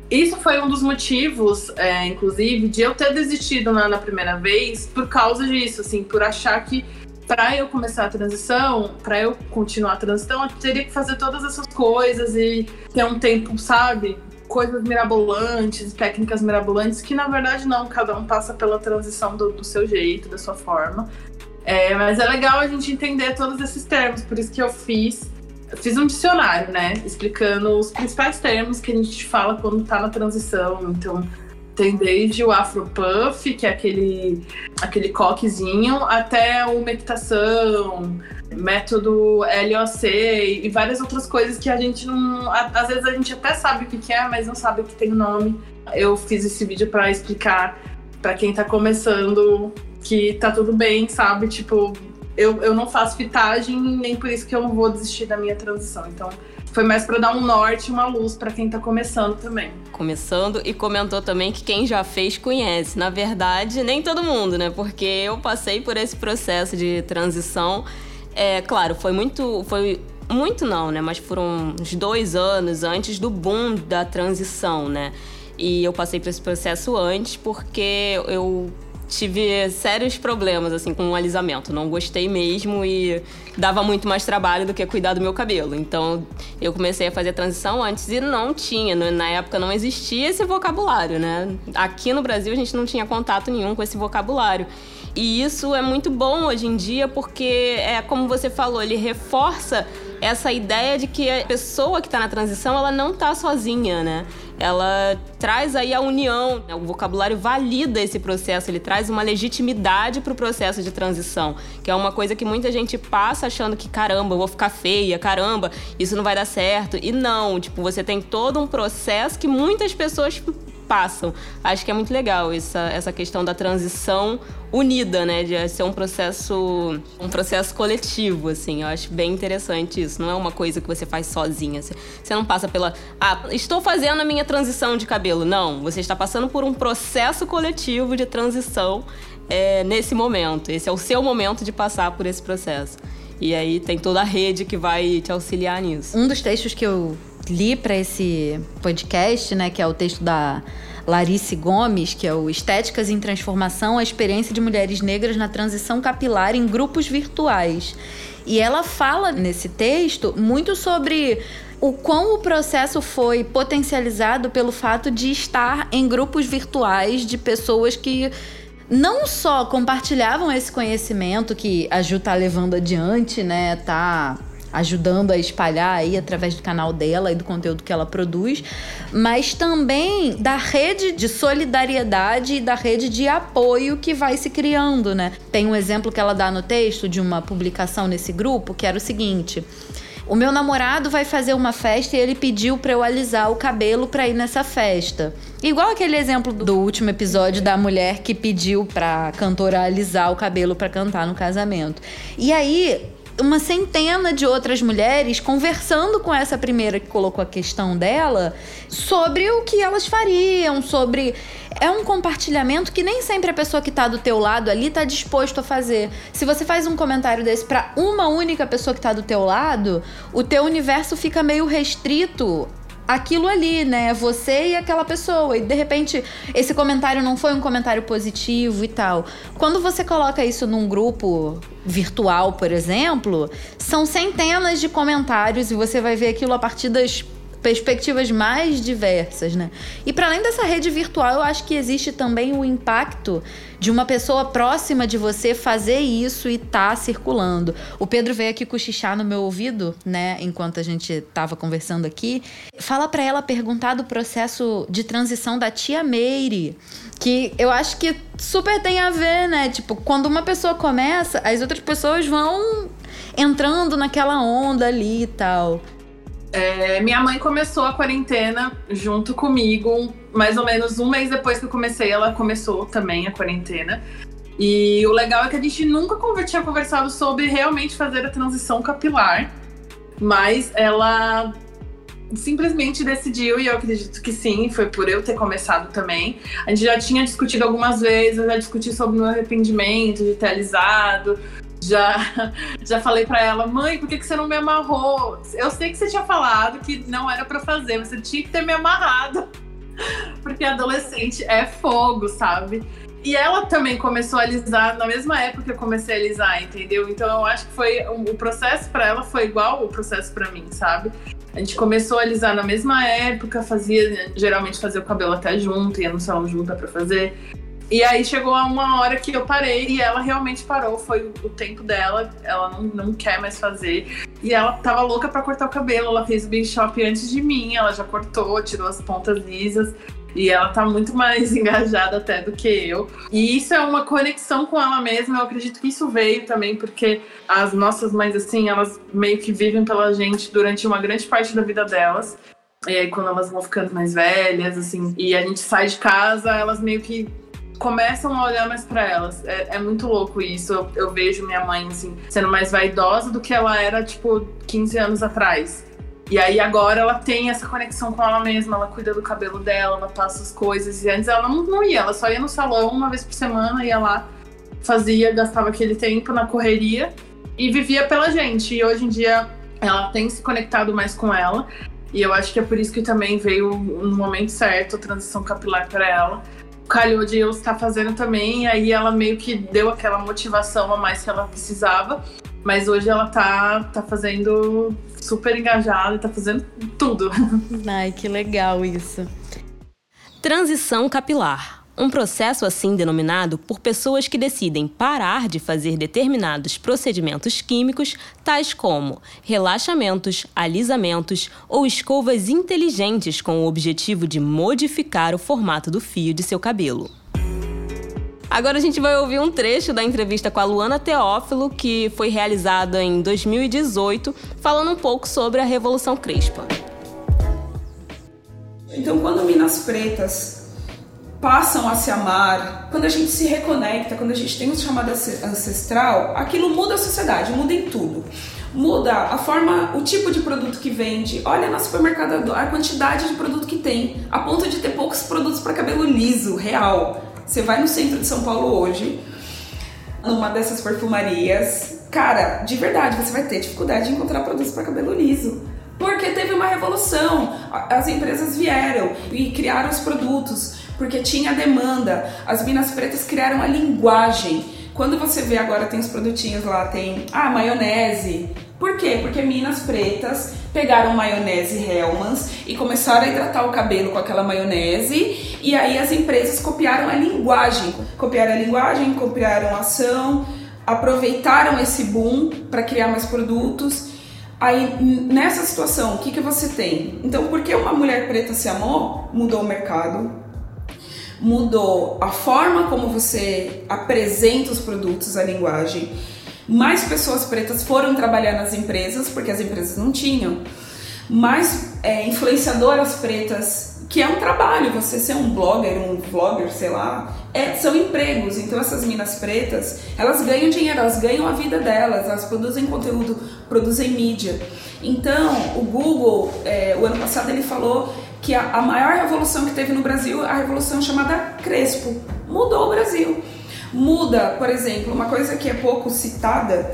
Isso foi um dos motivos, é, inclusive, de eu ter desistido na, na, primeira vez por causa disso, assim, por achar que para eu começar a transição, para eu continuar a transição, eu teria que fazer todas essas coisas e ter um tempo, sabe? Coisas mirabolantes, técnicas mirabolantes, que na verdade não, cada um passa pela transição do, do seu jeito, da sua forma. É, mas é legal a gente entender todos esses termos, por isso que eu fiz fiz um dicionário, né? Explicando os principais termos que a gente fala quando tá na transição. Então, tem desde o Afropuff, que é aquele, aquele coquezinho, até o meditação, método LOC e várias outras coisas que a gente não. Às vezes a gente até sabe o que é, mas não sabe que tem nome. Eu fiz esse vídeo para explicar para quem tá começando que tá tudo bem, sabe? Tipo, eu, eu não faço fitagem, nem por isso que eu não vou desistir da minha transição. Então, foi mais para dar um norte, uma luz para quem tá começando também. Começando e comentou também que quem já fez conhece. Na verdade, nem todo mundo, né? Porque eu passei por esse processo de transição. É, claro, foi muito, foi muito não, né? Mas foram uns dois anos antes do boom da transição, né? E eu passei por esse processo antes porque eu tive sérios problemas assim com o alisamento. Não gostei mesmo e dava muito mais trabalho do que cuidar do meu cabelo. Então eu comecei a fazer a transição antes e não tinha, na época não existia esse vocabulário, né? Aqui no Brasil a gente não tinha contato nenhum com esse vocabulário. E isso é muito bom hoje em dia porque é como você falou, ele reforça essa ideia de que a pessoa que está na transição ela não está sozinha, né? Ela traz aí a união, né? o vocabulário valida esse processo, ele traz uma legitimidade para o processo de transição, que é uma coisa que muita gente passa achando que caramba, eu vou ficar feia, caramba, isso não vai dar certo. E não, tipo, você tem todo um processo que muitas pessoas passam. Acho que é muito legal essa, essa questão da transição unida, né? De ser um processo, um processo coletivo, assim. Eu acho bem interessante isso. Não é uma coisa que você faz sozinha. Você não passa pela. Ah, estou fazendo a minha transição de cabelo. Não. Você está passando por um processo coletivo de transição é, nesse momento. Esse é o seu momento de passar por esse processo. E aí tem toda a rede que vai te auxiliar nisso. Um dos textos que eu li para esse podcast, né, que é o texto da Larice Gomes, que é o Estéticas em Transformação, a experiência de mulheres negras na transição capilar em grupos virtuais. E ela fala nesse texto muito sobre o quão o processo foi potencializado pelo fato de estar em grupos virtuais de pessoas que não só compartilhavam esse conhecimento que a Ju tá levando adiante, né, tá ajudando a espalhar aí através do canal dela e do conteúdo que ela produz, mas também da rede de solidariedade e da rede de apoio que vai se criando, né? Tem um exemplo que ela dá no texto de uma publicação nesse grupo que era o seguinte: o meu namorado vai fazer uma festa e ele pediu para eu alisar o cabelo para ir nessa festa. Igual aquele exemplo do último episódio da mulher que pediu pra cantora alisar o cabelo para cantar no casamento. E aí, uma centena de outras mulheres conversando com essa primeira que colocou a questão dela sobre o que elas fariam, sobre é um compartilhamento que nem sempre a pessoa que está do teu lado ali está disposto a fazer. Se você faz um comentário desse para uma única pessoa que está do teu lado, o teu universo fica meio restrito aquilo ali, né? Você e aquela pessoa. E de repente, esse comentário não foi um comentário positivo e tal. Quando você coloca isso num grupo virtual, por exemplo, são centenas de comentários e você vai ver aquilo a partir das perspectivas mais diversas, né? E para além dessa rede virtual, eu acho que existe também o impacto de uma pessoa próxima de você fazer isso e tá circulando. O Pedro veio aqui cochichar no meu ouvido, né, enquanto a gente tava conversando aqui. Fala para ela perguntar do processo de transição da tia Meire, que eu acho que super tem a ver, né? Tipo, quando uma pessoa começa, as outras pessoas vão entrando naquela onda ali e tal. É, minha mãe começou a quarentena junto comigo, mais ou menos um mês depois que eu comecei, ela começou também a quarentena. E o legal é que a gente nunca tinha conversado sobre realmente fazer a transição capilar, mas ela simplesmente decidiu, e eu acredito que sim, foi por eu ter começado também. A gente já tinha discutido algumas vezes, eu já discuti sobre o meu arrependimento de ter alisado, já, já falei para ela, mãe, por que, que você não me amarrou? Eu sei que você tinha falado que não era para fazer, você tinha que ter me amarrado. [laughs] Porque adolescente é fogo, sabe? E ela também começou a alisar na mesma época que eu comecei a alisar, entendeu? Então eu acho que foi o processo para ela foi igual o processo para mim, sabe? A gente começou a alisar na mesma época, fazia geralmente fazia o cabelo até junto, ia no salão junto para fazer. E aí chegou a uma hora que eu parei e ela realmente parou, foi o tempo dela, ela não, não quer mais fazer. E ela tava louca para cortar o cabelo, ela fez o Big Shop antes de mim, ela já cortou, tirou as pontas lisas. E ela tá muito mais [laughs] engajada até do que eu. E isso é uma conexão com ela mesma. Eu acredito que isso veio também porque as nossas mães, assim, elas meio que vivem pela gente durante uma grande parte da vida delas. E aí, quando elas vão ficando mais velhas, assim, e a gente sai de casa, elas meio que começam a olhar mais para elas. É, é, muito louco isso. Eu, eu, vejo minha mãe, assim, sendo mais vaidosa do que ela era, tipo, 15 anos atrás. E aí agora ela tem essa conexão com ela mesma, ela cuida do cabelo dela, ela passa as coisas. E antes ela não, não ia, ela só ia no salão uma vez por semana, ia lá, fazia, gastava aquele tempo na correria e vivia pela gente. E hoje em dia ela tem se conectado mais com ela. E eu acho que é por isso que também veio no momento certo a transição capilar para ela. Calhou de eu estar fazendo também, e aí ela meio que deu aquela motivação a mais que ela precisava. Mas hoje ela tá, tá fazendo super engajada, tá fazendo tudo. [laughs] Ai, que legal isso. Transição capilar um processo assim denominado por pessoas que decidem parar de fazer determinados procedimentos químicos, tais como relaxamentos, alisamentos ou escovas inteligentes com o objetivo de modificar o formato do fio de seu cabelo. Agora a gente vai ouvir um trecho da entrevista com a Luana Teófilo, que foi realizada em 2018, falando um pouco sobre a Revolução Crespa. Então, quando Minas Pretas passam a se amar, quando a gente se reconecta, quando a gente tem um chamado ancestral, aquilo muda a sociedade, muda em tudo. Muda a forma, o tipo de produto que vende. Olha no supermercado a quantidade de produto que tem, a ponto de ter poucos produtos para cabelo liso, real. Você vai no centro de São Paulo hoje, numa dessas perfumarias, cara, de verdade, você vai ter dificuldade de encontrar produtos para cabelo liso. Porque teve uma revolução. As empresas vieram e criaram os produtos porque tinha demanda. As minas pretas criaram a linguagem. Quando você vê agora tem os produtinhos lá, tem ah, maionese. Por quê? Porque minas pretas pegaram maionese Hellmann's e começaram a hidratar o cabelo com aquela maionese e aí as empresas copiaram a linguagem, copiaram a linguagem, copiaram a ação, aproveitaram esse boom para criar mais produtos. Aí, nessa situação, o que, que você tem? Então, porque uma mulher preta se amou, mudou o mercado, mudou a forma como você apresenta os produtos, a linguagem. Mais pessoas pretas foram trabalhar nas empresas, porque as empresas não tinham. Mais é, influenciadoras pretas, que é um trabalho, você ser um blogger, um vlogger, sei lá, é, são empregos. Então essas minas pretas, elas ganham dinheiro, elas ganham a vida delas, elas produzem conteúdo, produzem mídia. Então o Google, é, o ano passado ele falou que a, a maior revolução que teve no Brasil, a revolução chamada Crespo, mudou o Brasil. Muda, por exemplo, uma coisa que é pouco citada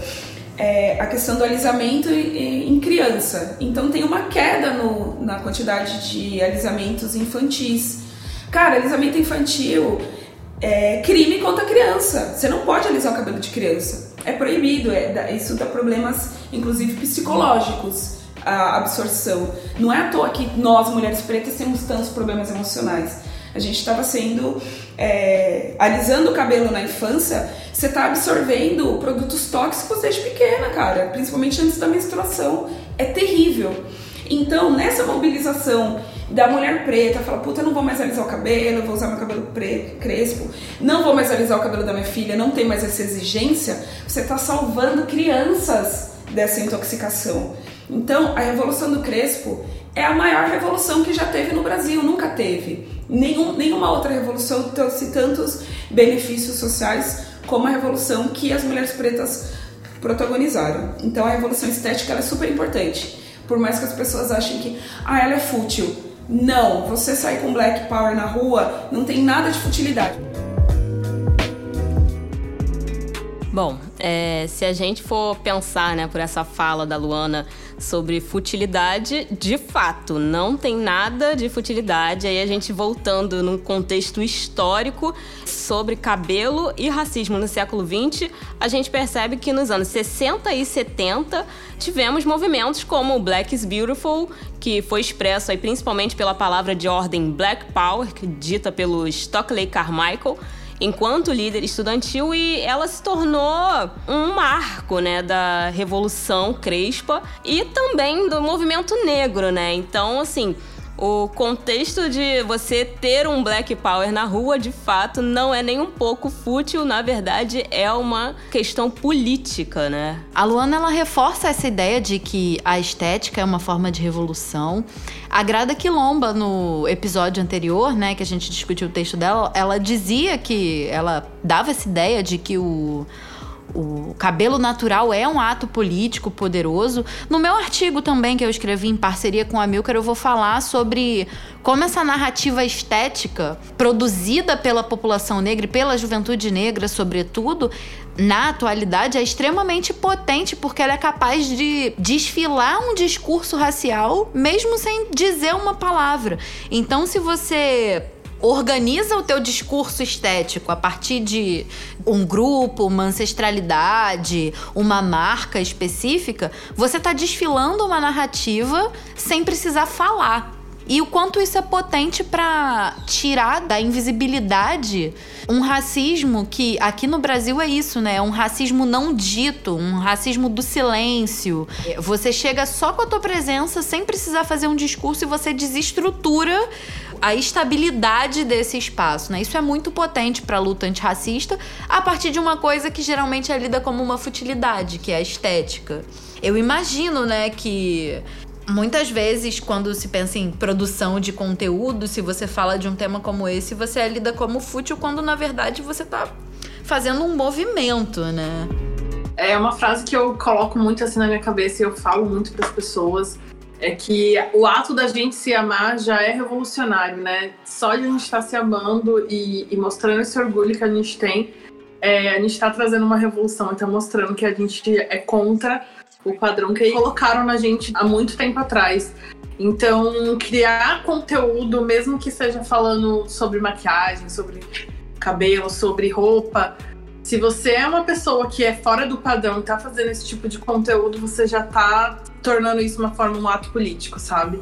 é a questão do alisamento em criança. Então tem uma queda no, na quantidade de alisamentos infantis. Cara, alisamento infantil é crime contra criança. Você não pode alisar o cabelo de criança. É proibido. É, isso dá problemas, inclusive psicológicos a absorção. Não é à toa que nós, mulheres pretas, temos tantos problemas emocionais. A gente estava sendo. É, alisando o cabelo na infância, você está absorvendo produtos tóxicos desde pequena, cara, principalmente antes da menstruação. É terrível. Então, nessa mobilização da mulher preta, fala, puta, eu não vou mais alisar o cabelo, vou usar meu cabelo preto, crespo, não vou mais alisar o cabelo da minha filha, não tem mais essa exigência, você está salvando crianças dessa intoxicação. Então, a Revolução do Crespo é a maior revolução que já teve no Brasil, nunca teve. Nenhum, nenhuma outra revolução trouxe tantos benefícios sociais como a revolução que as mulheres pretas protagonizaram. Então, a revolução estética é super importante. Por mais que as pessoas achem que ah, ela é fútil. Não, você sair com black power na rua não tem nada de futilidade. Bom, é, se a gente for pensar né, por essa fala da Luana sobre futilidade, de fato, não tem nada de futilidade. Aí a gente voltando num contexto histórico sobre cabelo e racismo no século XX, a gente percebe que nos anos 60 e 70 tivemos movimentos como o Black is Beautiful, que foi expresso aí principalmente pela palavra de ordem Black Power, dita pelo Stockley Carmichael enquanto líder estudantil e ela se tornou um marco, né, da Revolução Crespa e também do movimento negro, né? Então, assim, o contexto de você ter um Black Power na rua, de fato, não é nem um pouco fútil, na verdade é uma questão política, né? A Luana ela reforça essa ideia de que a estética é uma forma de revolução. A Grada Quilomba, no episódio anterior, né, que a gente discutiu o texto dela, ela dizia que ela dava essa ideia de que o o cabelo natural é um ato político poderoso. No meu artigo também, que eu escrevi em parceria com a Milker, eu vou falar sobre como essa narrativa estética, produzida pela população negra e pela juventude negra, sobretudo, na atualidade é extremamente potente porque ela é capaz de desfilar um discurso racial mesmo sem dizer uma palavra. Então, se você organiza o teu discurso estético a partir de um grupo, uma ancestralidade, uma marca específica, você está desfilando uma narrativa sem precisar falar. E o quanto isso é potente para tirar da invisibilidade um racismo que aqui no Brasil é isso, né? É um racismo não dito, um racismo do silêncio. Você chega só com a tua presença sem precisar fazer um discurso e você desestrutura a estabilidade desse espaço, né? Isso é muito potente para a luta antirracista a partir de uma coisa que geralmente é lida como uma futilidade, que é a estética. Eu imagino, né, que Muitas vezes, quando se pensa em produção de conteúdo, se você fala de um tema como esse, você é lida como fútil, quando na verdade você está fazendo um movimento, né? É uma frase que eu coloco muito assim na minha cabeça e eu falo muito para as pessoas é que o ato da gente se amar já é revolucionário, né? Só de a gente estar tá se amando e, e, mostrando esse orgulho que a gente tem, é, a gente está trazendo uma revolução, então mostrando que a gente é contra o padrão que colocaram na gente há muito tempo atrás. Então, criar conteúdo, mesmo que seja falando sobre maquiagem, sobre cabelo, sobre roupa, se você é uma pessoa que é fora do padrão e tá fazendo esse tipo de conteúdo, você já tá tornando isso uma forma, um ato político, sabe?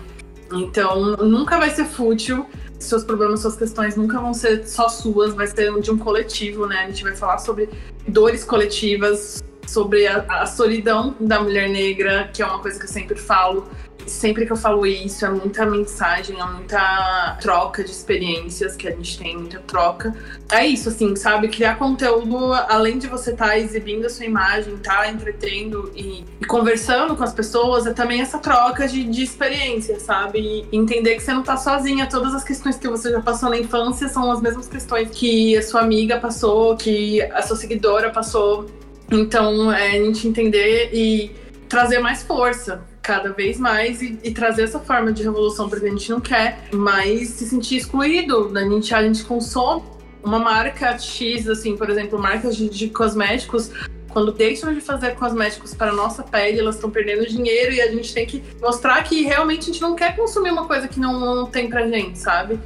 Então, nunca vai ser fútil. Seus problemas, suas questões nunca vão ser só suas, vai ser de um coletivo, né? A gente vai falar sobre dores coletivas, sobre a, a solidão da mulher negra, que é uma coisa que eu sempre falo sempre que eu falo isso, é muita mensagem, é muita troca de experiências que a gente tem, muita troca. É isso, assim, sabe? Criar conteúdo, além de você estar tá exibindo a sua imagem, tá entretendo e, e, conversando com as pessoas, é também essa troca de, de experiência, sabe? E entender que você não tá sozinha. Todas as questões que você já passou na infância são as mesmas questões que a sua amiga passou, que a sua seguidora passou. Então, é a gente entender e trazer mais força, cada vez mais e, e, trazer essa forma de revolução, porque a gente não quer mais se sentir excluído. A gente, a gente consome uma marca X, assim, por exemplo, marcas de, de cosméticos, quando deixam de fazer cosméticos para a nossa pele, elas estão perdendo dinheiro e a gente tem que mostrar que realmente a gente não quer consumir uma coisa que não, não tem pra gente, sabe?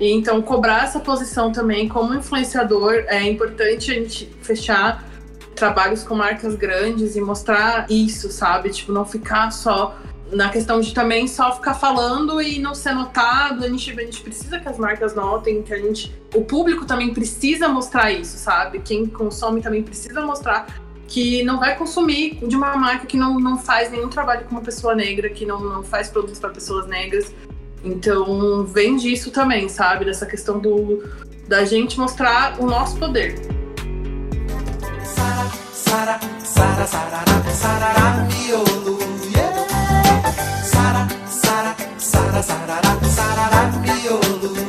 E então cobrar essa posição também como influenciador é importante a gente fechar trabalhos com marcas grandes e mostrar isso, sabe? Tipo, não ficar só na questão de também só ficar falando e não ser notado. A gente, a gente precisa que as marcas notem, que a gente. O público também precisa mostrar isso, sabe? Quem consome também precisa mostrar que não vai consumir de uma marca que não, não faz nenhum trabalho com uma pessoa negra, que não, não faz produtos para pessoas negras. Então, vem disso também, sabe? Dessa questão do da gente mostrar o nosso poder. Sara, Sara, Sarará, Sarará, miolo, yeah. Sara, Sara, Sara, Sarará, Sarará, miolo.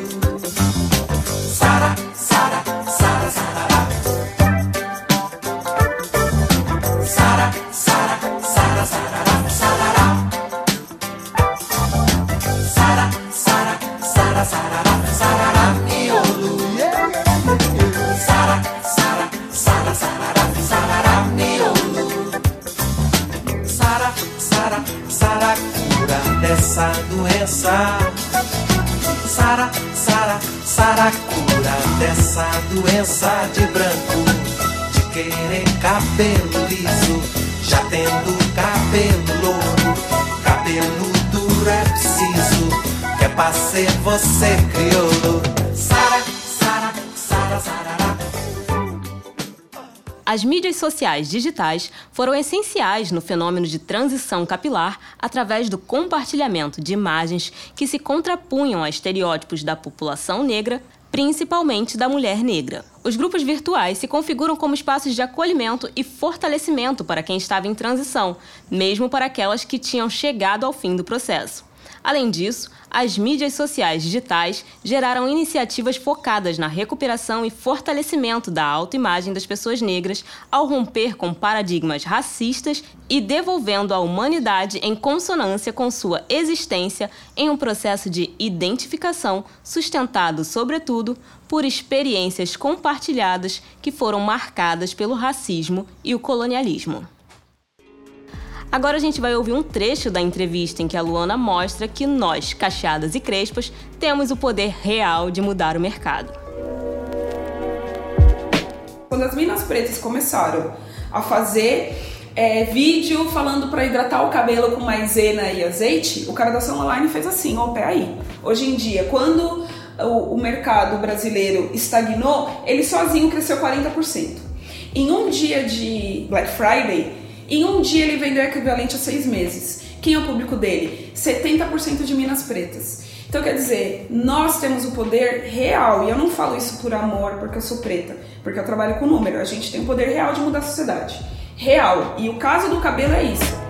Dessa doença. Sara, Sara, Sara, cura dessa doença de branco, de querer cabelo liso, já tendo cabelo louco, cabelo duro é preciso, que é pra ser você crioulo. As mídias sociais digitais foram essenciais no fenômeno de transição capilar através do compartilhamento de imagens que se contrapunham a estereótipos da população negra, principalmente da mulher negra. Os grupos virtuais se configuram como espaços de acolhimento e fortalecimento para quem estava em transição, mesmo para aquelas que tinham chegado ao fim do processo. Além disso, as mídias sociais digitais geraram iniciativas focadas na recuperação e fortalecimento da autoimagem das pessoas negras ao romper com paradigmas racistas e devolvendo a humanidade em consonância com sua existência em um processo de identificação sustentado, sobretudo, por experiências compartilhadas que foram marcadas pelo racismo e o colonialismo. Agora a gente vai ouvir um trecho da entrevista em que a Luana mostra que nós, cacheadas e crespas, temos o poder real de mudar o mercado. Quando as minas pretas começaram a fazer é, vídeo falando para hidratar o cabelo com maisena e azeite, o cara da São Online fez assim, ó, pé aí. Hoje em dia, quando o, o mercado brasileiro estagnou, ele sozinho cresceu 40%. Em um dia de Black Friday, em um dia ele vendeu equivalente a seis meses. Quem é o público dele? 70% de Minas Pretas. Então quer dizer, nós temos o poder real, e eu não falo isso por amor, porque eu sou preta, porque eu trabalho com número, a gente tem o poder real de mudar a sociedade. Real. E o caso do cabelo é isso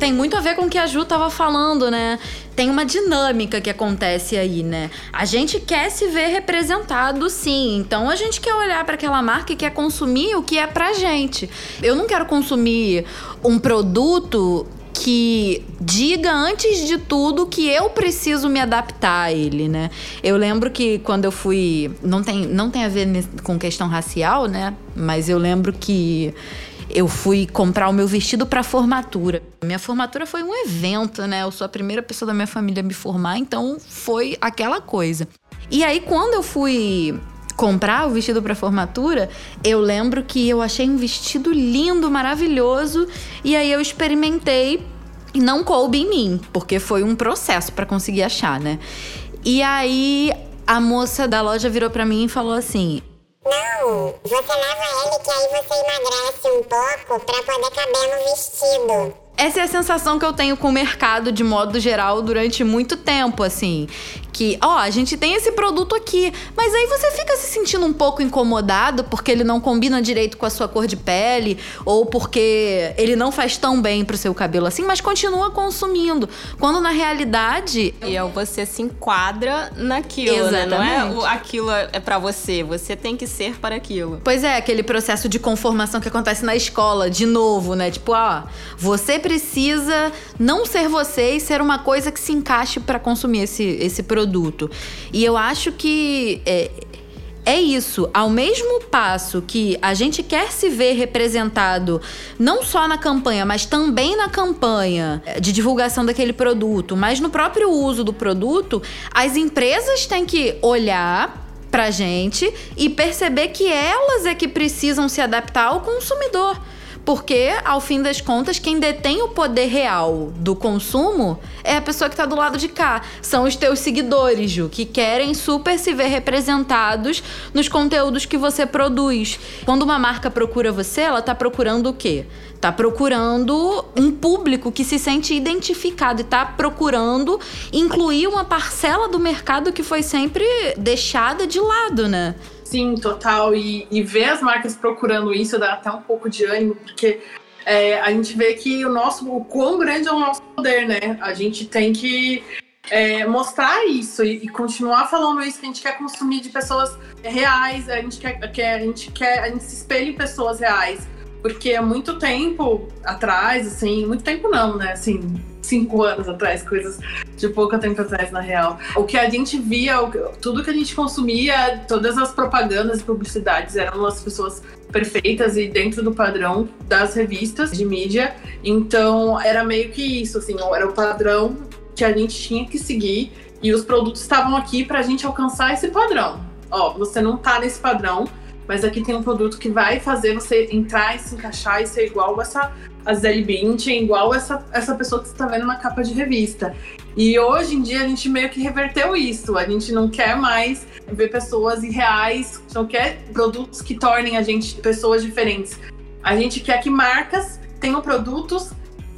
tem muito a ver com o que a Ju tava falando, né? Tem uma dinâmica que acontece aí, né? A gente quer se ver representado, sim. Então a gente quer olhar para aquela marca e quer consumir o que é pra gente. Eu não quero consumir um produto que diga antes de tudo que eu preciso me adaptar a ele, né? Eu lembro que quando eu fui, não tem, não tem a ver com questão racial, né? Mas eu lembro que eu fui comprar o meu vestido para formatura. Minha formatura foi um evento, né? Eu sou a primeira pessoa da minha família a me formar, então foi aquela coisa. E aí quando eu fui comprar o vestido para formatura, eu lembro que eu achei um vestido lindo, maravilhoso, e aí eu experimentei e não coube em mim, porque foi um processo para conseguir achar, né? E aí a moça da loja virou para mim e falou assim: não, você leva ele que aí você emagrece um pouco para poder caber no vestido. Essa é a sensação que eu tenho com o mercado de modo geral durante muito tempo, assim que, ó, a gente tem esse produto aqui, mas aí você fica se sentindo um pouco incomodado porque ele não combina direito com a sua cor de pele ou porque ele não faz tão bem pro seu cabelo assim, mas continua consumindo. Quando na realidade. E é você se enquadra naquilo, Exatamente. né? Não é aquilo é para você, você tem que ser para aquilo. Pois é, aquele processo de conformação que acontece na escola, de novo, né? Tipo, ó, você precisa não ser você e ser uma coisa que se encaixe para consumir esse, esse produto produto. E eu acho que é, é isso. Ao mesmo passo que a gente quer se ver representado não só na campanha, mas também na campanha de divulgação daquele produto, mas no próprio uso do produto, as empresas têm que olhar pra gente e perceber que elas é que precisam se adaptar ao consumidor. Porque, ao fim das contas, quem detém o poder real do consumo é a pessoa que está do lado de cá. São os teus seguidores, Ju, que querem super se ver representados nos conteúdos que você produz. Quando uma marca procura você, ela está procurando o quê? Tá procurando um público que se sente identificado e tá procurando incluir uma parcela do mercado que foi sempre deixada de lado, né? Sim, total. E, e ver as marcas procurando isso dá até um pouco de ânimo, porque é, a gente vê que o nosso, o quão grande é o nosso poder, né? A gente tem que é, mostrar isso e, e, continuar falando isso que a gente quer consumir de pessoas reais, a gente quer, quer, a gente quer, a gente se espelha em pessoas reais. Porque há muito tempo atrás, assim, muito tempo não, né? Assim, cinco anos atrás, coisas de pouco tempo atrás, na real. O que a gente via, tudo que a gente consumia, todas as propagandas e publicidades eram as pessoas perfeitas e dentro do padrão das revistas de mídia. Então, era meio que isso, assim, era o padrão que a gente tinha que seguir e os produtos estavam aqui para a gente alcançar esse padrão. Ó, você não tá nesse padrão, mas aqui tem um produto que vai fazer você entrar e se encaixar e ser igual essa a Zelle Bündchen, igual essa, essa pessoa que você está vendo na capa de revista. E hoje em dia a gente meio que reverteu isso. A gente não quer mais ver pessoas irreais, não quer produtos que tornem a gente pessoas diferentes. A gente quer que marcas tenham produtos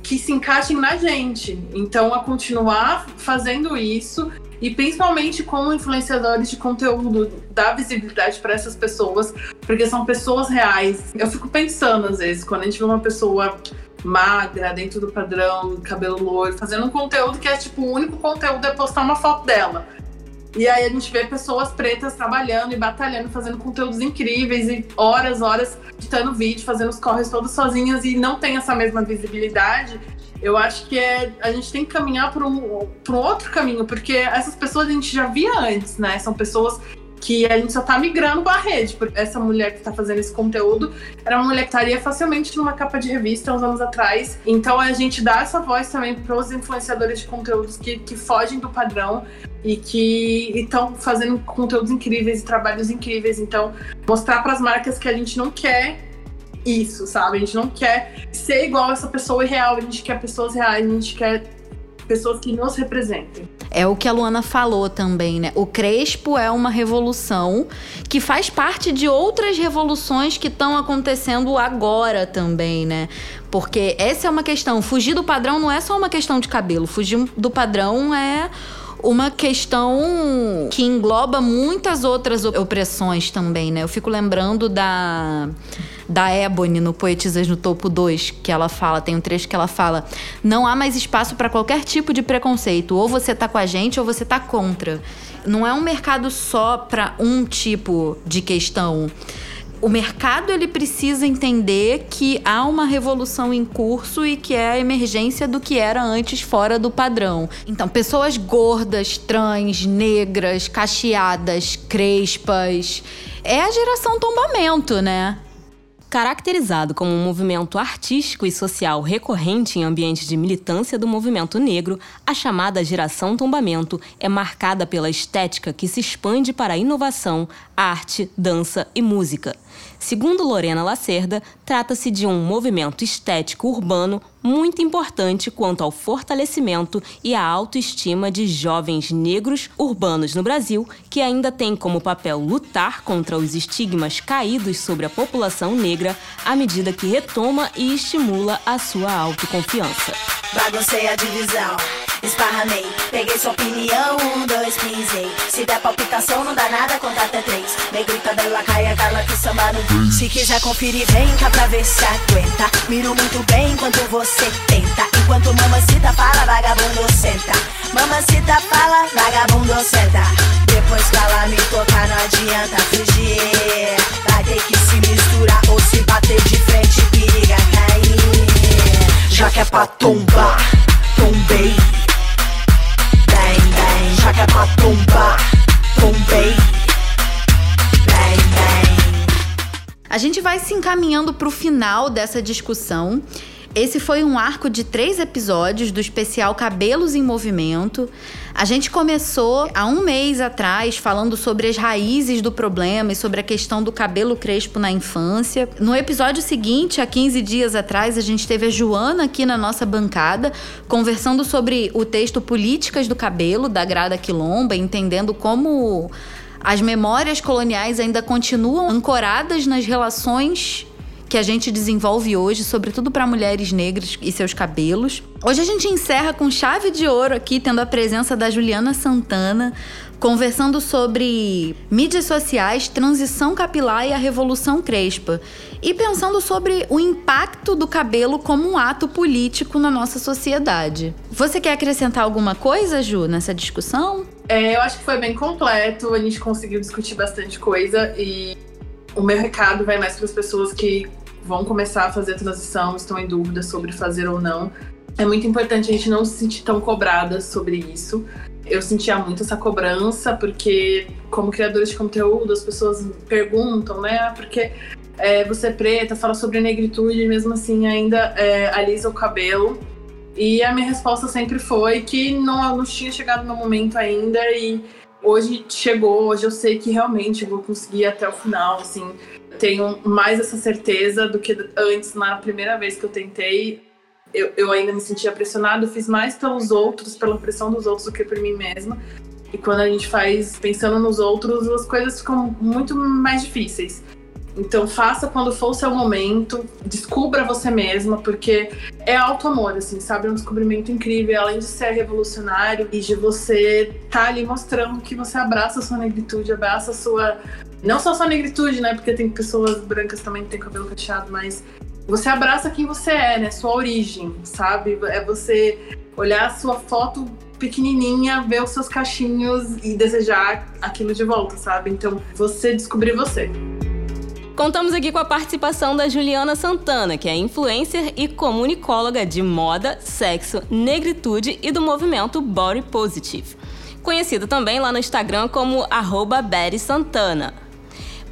que se encaixem na gente. Então, a continuar fazendo isso e principalmente como influenciadores de conteúdo, dar visibilidade para essas pessoas, porque são pessoas reais. Eu fico pensando às vezes, quando a gente vê uma pessoa magra, dentro do padrão, cabelo loiro, fazendo um conteúdo que é tipo, o único conteúdo é postar uma foto dela. E aí a gente vê pessoas pretas trabalhando e batalhando, fazendo conteúdos incríveis e horas, horas editando vídeo, fazendo os corres todos sozinhas e não tem essa mesma visibilidade. Eu acho que é, a gente tem que caminhar para um, um outro caminho, porque essas pessoas a gente já via antes, né? São pessoas que a gente só tá migrando para a rede, porque essa mulher que está fazendo esse conteúdo era uma mulher que estaria facilmente numa capa de revista uns anos atrás. Então a gente dá essa voz também para os influenciadores de conteúdos que, que fogem do padrão e que estão fazendo conteúdos incríveis e trabalhos incríveis. Então, mostrar para as marcas que a gente não quer isso, sabe? A gente não quer ser igual essa pessoa real, a gente quer pessoas reais, a gente quer pessoas que nos representem. É o que a Luana falou também, né? O Crespo é uma revolução que faz parte de outras revoluções que estão acontecendo agora também, né? Porque essa é uma questão. Fugir do padrão não é só uma questão de cabelo. Fugir do padrão é uma questão que engloba muitas outras opressões também, né? Eu fico lembrando da da Ebony no Poetisas no Topo 2, que ela fala, tem um trecho que ela fala: "Não há mais espaço para qualquer tipo de preconceito, ou você tá com a gente ou você tá contra". Não é um mercado só para um tipo de questão o mercado ele precisa entender que há uma revolução em curso e que é a emergência do que era antes fora do padrão. Então, pessoas gordas, trans, negras, cacheadas, crespas, é a geração tombamento, né? Caracterizado como um movimento artístico e social recorrente em ambientes de militância do movimento negro, a chamada geração tombamento é marcada pela estética que se expande para a inovação, arte, dança e música. Segundo Lorena Lacerda, trata-se de um movimento estético urbano muito importante quanto ao fortalecimento e à autoestima de jovens negros urbanos no Brasil, que ainda tem como papel lutar contra os estigmas caídos sobre a população negra à medida que retoma e estimula a sua autoconfiança. Baguncei a divisão, esparramei, peguei sua opinião, um, dois, pisei. Se der palpitação, não dá nada, conta até três. Negrita, bela, caia, cala que samba no Se quiser conferir, vem cá pra ver se aguenta. Miro muito bem enquanto você tenta. Enquanto mamacita fala, vagabundo senta. Mamacita fala, vagabundo senta. Depois ela me tocar, não adianta fugir. Vai ter que se misturar ou se bater de frente, periga cair já que é pra tombar, tombei. É pra tombar, tombei. Bem, bem. A gente vai se encaminhando pro final dessa discussão. Esse foi um arco de três episódios do especial Cabelos em Movimento. A gente começou há um mês atrás falando sobre as raízes do problema e sobre a questão do cabelo crespo na infância. No episódio seguinte, há 15 dias atrás, a gente teve a Joana aqui na nossa bancada conversando sobre o texto Políticas do Cabelo, da Grada Quilomba, entendendo como as memórias coloniais ainda continuam ancoradas nas relações que a gente desenvolve hoje, sobretudo para mulheres negras e seus cabelos. Hoje a gente encerra com chave de ouro aqui, tendo a presença da Juliana Santana, conversando sobre mídias sociais, transição capilar e a revolução crespa. E pensando sobre o impacto do cabelo como um ato político na nossa sociedade. Você quer acrescentar alguma coisa, Ju, nessa discussão? É, eu acho que foi bem completo, a gente conseguiu discutir bastante coisa e o meu recado vai mais para as pessoas que vão começar a fazer a transição, estão em dúvida sobre fazer ou não. É muito importante a gente não se sentir tão cobrada sobre isso. Eu sentia muito essa cobrança, porque, como criadores de conteúdo, as pessoas perguntam, né? Ah, porque é, você é preta, fala sobre negritude, mesmo assim ainda é, alisa o cabelo. E a minha resposta sempre foi que não, não tinha chegado no momento ainda e hoje chegou, hoje eu sei que realmente vou conseguir até o final, assim tenho mais essa certeza do que antes, na primeira vez que eu tentei. Eu, eu ainda me sentia pressionado, fiz mais pelos outros, pela pressão dos outros do que por mim mesma. E quando a gente faz pensando nos outros, as coisas ficam muito mais difíceis. Então faça quando for o seu momento, descubra você mesma, porque é auto-amor, assim, sabe? É um descobrimento incrível, além de ser revolucionário e de você estar tá ali mostrando que você abraça a sua negritude, abraça a sua não só sua negritude, né? Porque tem pessoas brancas também que têm cabelo cacheado, mas você abraça quem você é, né? Sua origem, sabe? É você olhar a sua foto pequenininha, ver os seus cachinhos e desejar aquilo de volta, sabe? Então, você descobrir você. Contamos aqui com a participação da Juliana Santana, que é influencer e comunicóloga de moda, sexo, negritude e do movimento Body Positive. Conhecida também lá no Instagram como @betty_santana.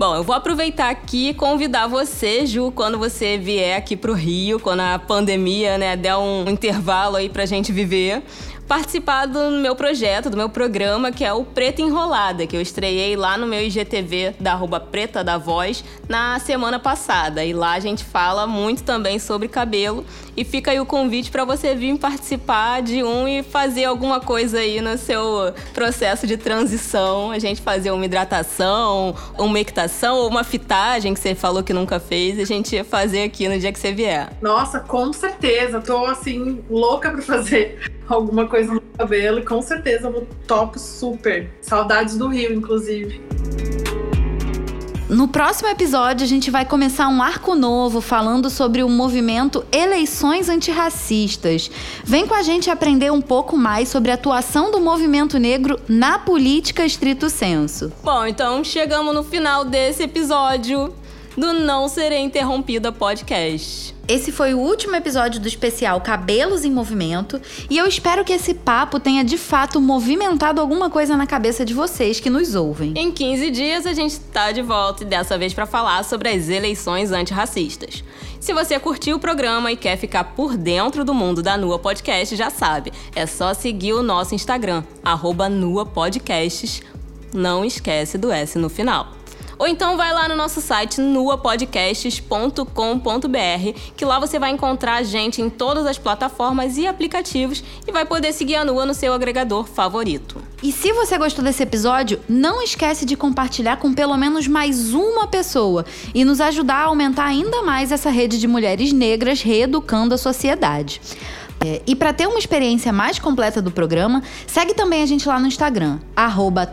Bom, eu vou aproveitar aqui e convidar você, Ju, quando você vier aqui pro Rio, quando a pandemia, né, der um intervalo aí pra gente viver, participar do meu projeto, do meu programa, que é o Preta Enrolada, que eu estreiei lá no meu IGTV da arroba Preta da Voz na semana passada. E lá a gente fala muito também sobre cabelo. E fica aí o convite para você vir participar de um e fazer alguma coisa aí no seu processo de transição. A gente fazer uma hidratação, uma equitação ou uma fitagem que você falou que nunca fez. A gente ia fazer aqui no dia que você vier. Nossa, com certeza. Tô assim, louca pra fazer alguma coisa no cabelo e com certeza eu topo super. Saudades do Rio, inclusive. No próximo episódio, a gente vai começar um arco novo falando sobre o movimento Eleições Antirracistas. Vem com a gente aprender um pouco mais sobre a atuação do movimento negro na política estrito senso. Bom, então chegamos no final desse episódio do Não Serei Interrompida podcast. Esse foi o último episódio do especial Cabelos em Movimento e eu espero que esse papo tenha de fato movimentado alguma coisa na cabeça de vocês que nos ouvem. Em 15 dias a gente está de volta e dessa vez para falar sobre as eleições antirracistas. Se você curtiu o programa e quer ficar por dentro do mundo da Nua Podcast, já sabe, é só seguir o nosso Instagram, arroba Nua Podcasts. Não esquece do S no final. Ou então vai lá no nosso site nuapodcasts.com.br, que lá você vai encontrar a gente em todas as plataformas e aplicativos e vai poder seguir a Nua no seu agregador favorito. E se você gostou desse episódio, não esquece de compartilhar com pelo menos mais uma pessoa e nos ajudar a aumentar ainda mais essa rede de mulheres negras reeducando a sociedade. É, e para ter uma experiência mais completa do programa, segue também a gente lá no Instagram, arroba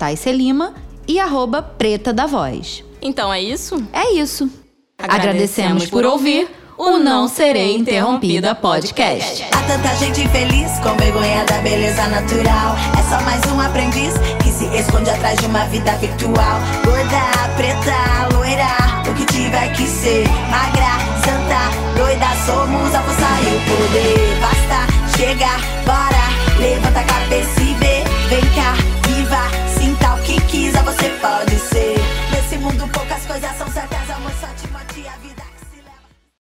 e arroba Preta da Voz. Então é isso? É isso. Agradecemos, Agradecemos por ouvir o Não Serei Interrompida Podcast. Há tanta gente feliz com vergonha da beleza natural. É só mais um aprendiz que se esconde atrás de uma vida virtual. Gorda, preta, loira, o que tiver que ser. Magra, santa, doida, somos a força e o poder. Basta, chega, bora, levanta a cabeça e vê. Vem cá, viva, sinta o que quiser você coisas são certas, amor só te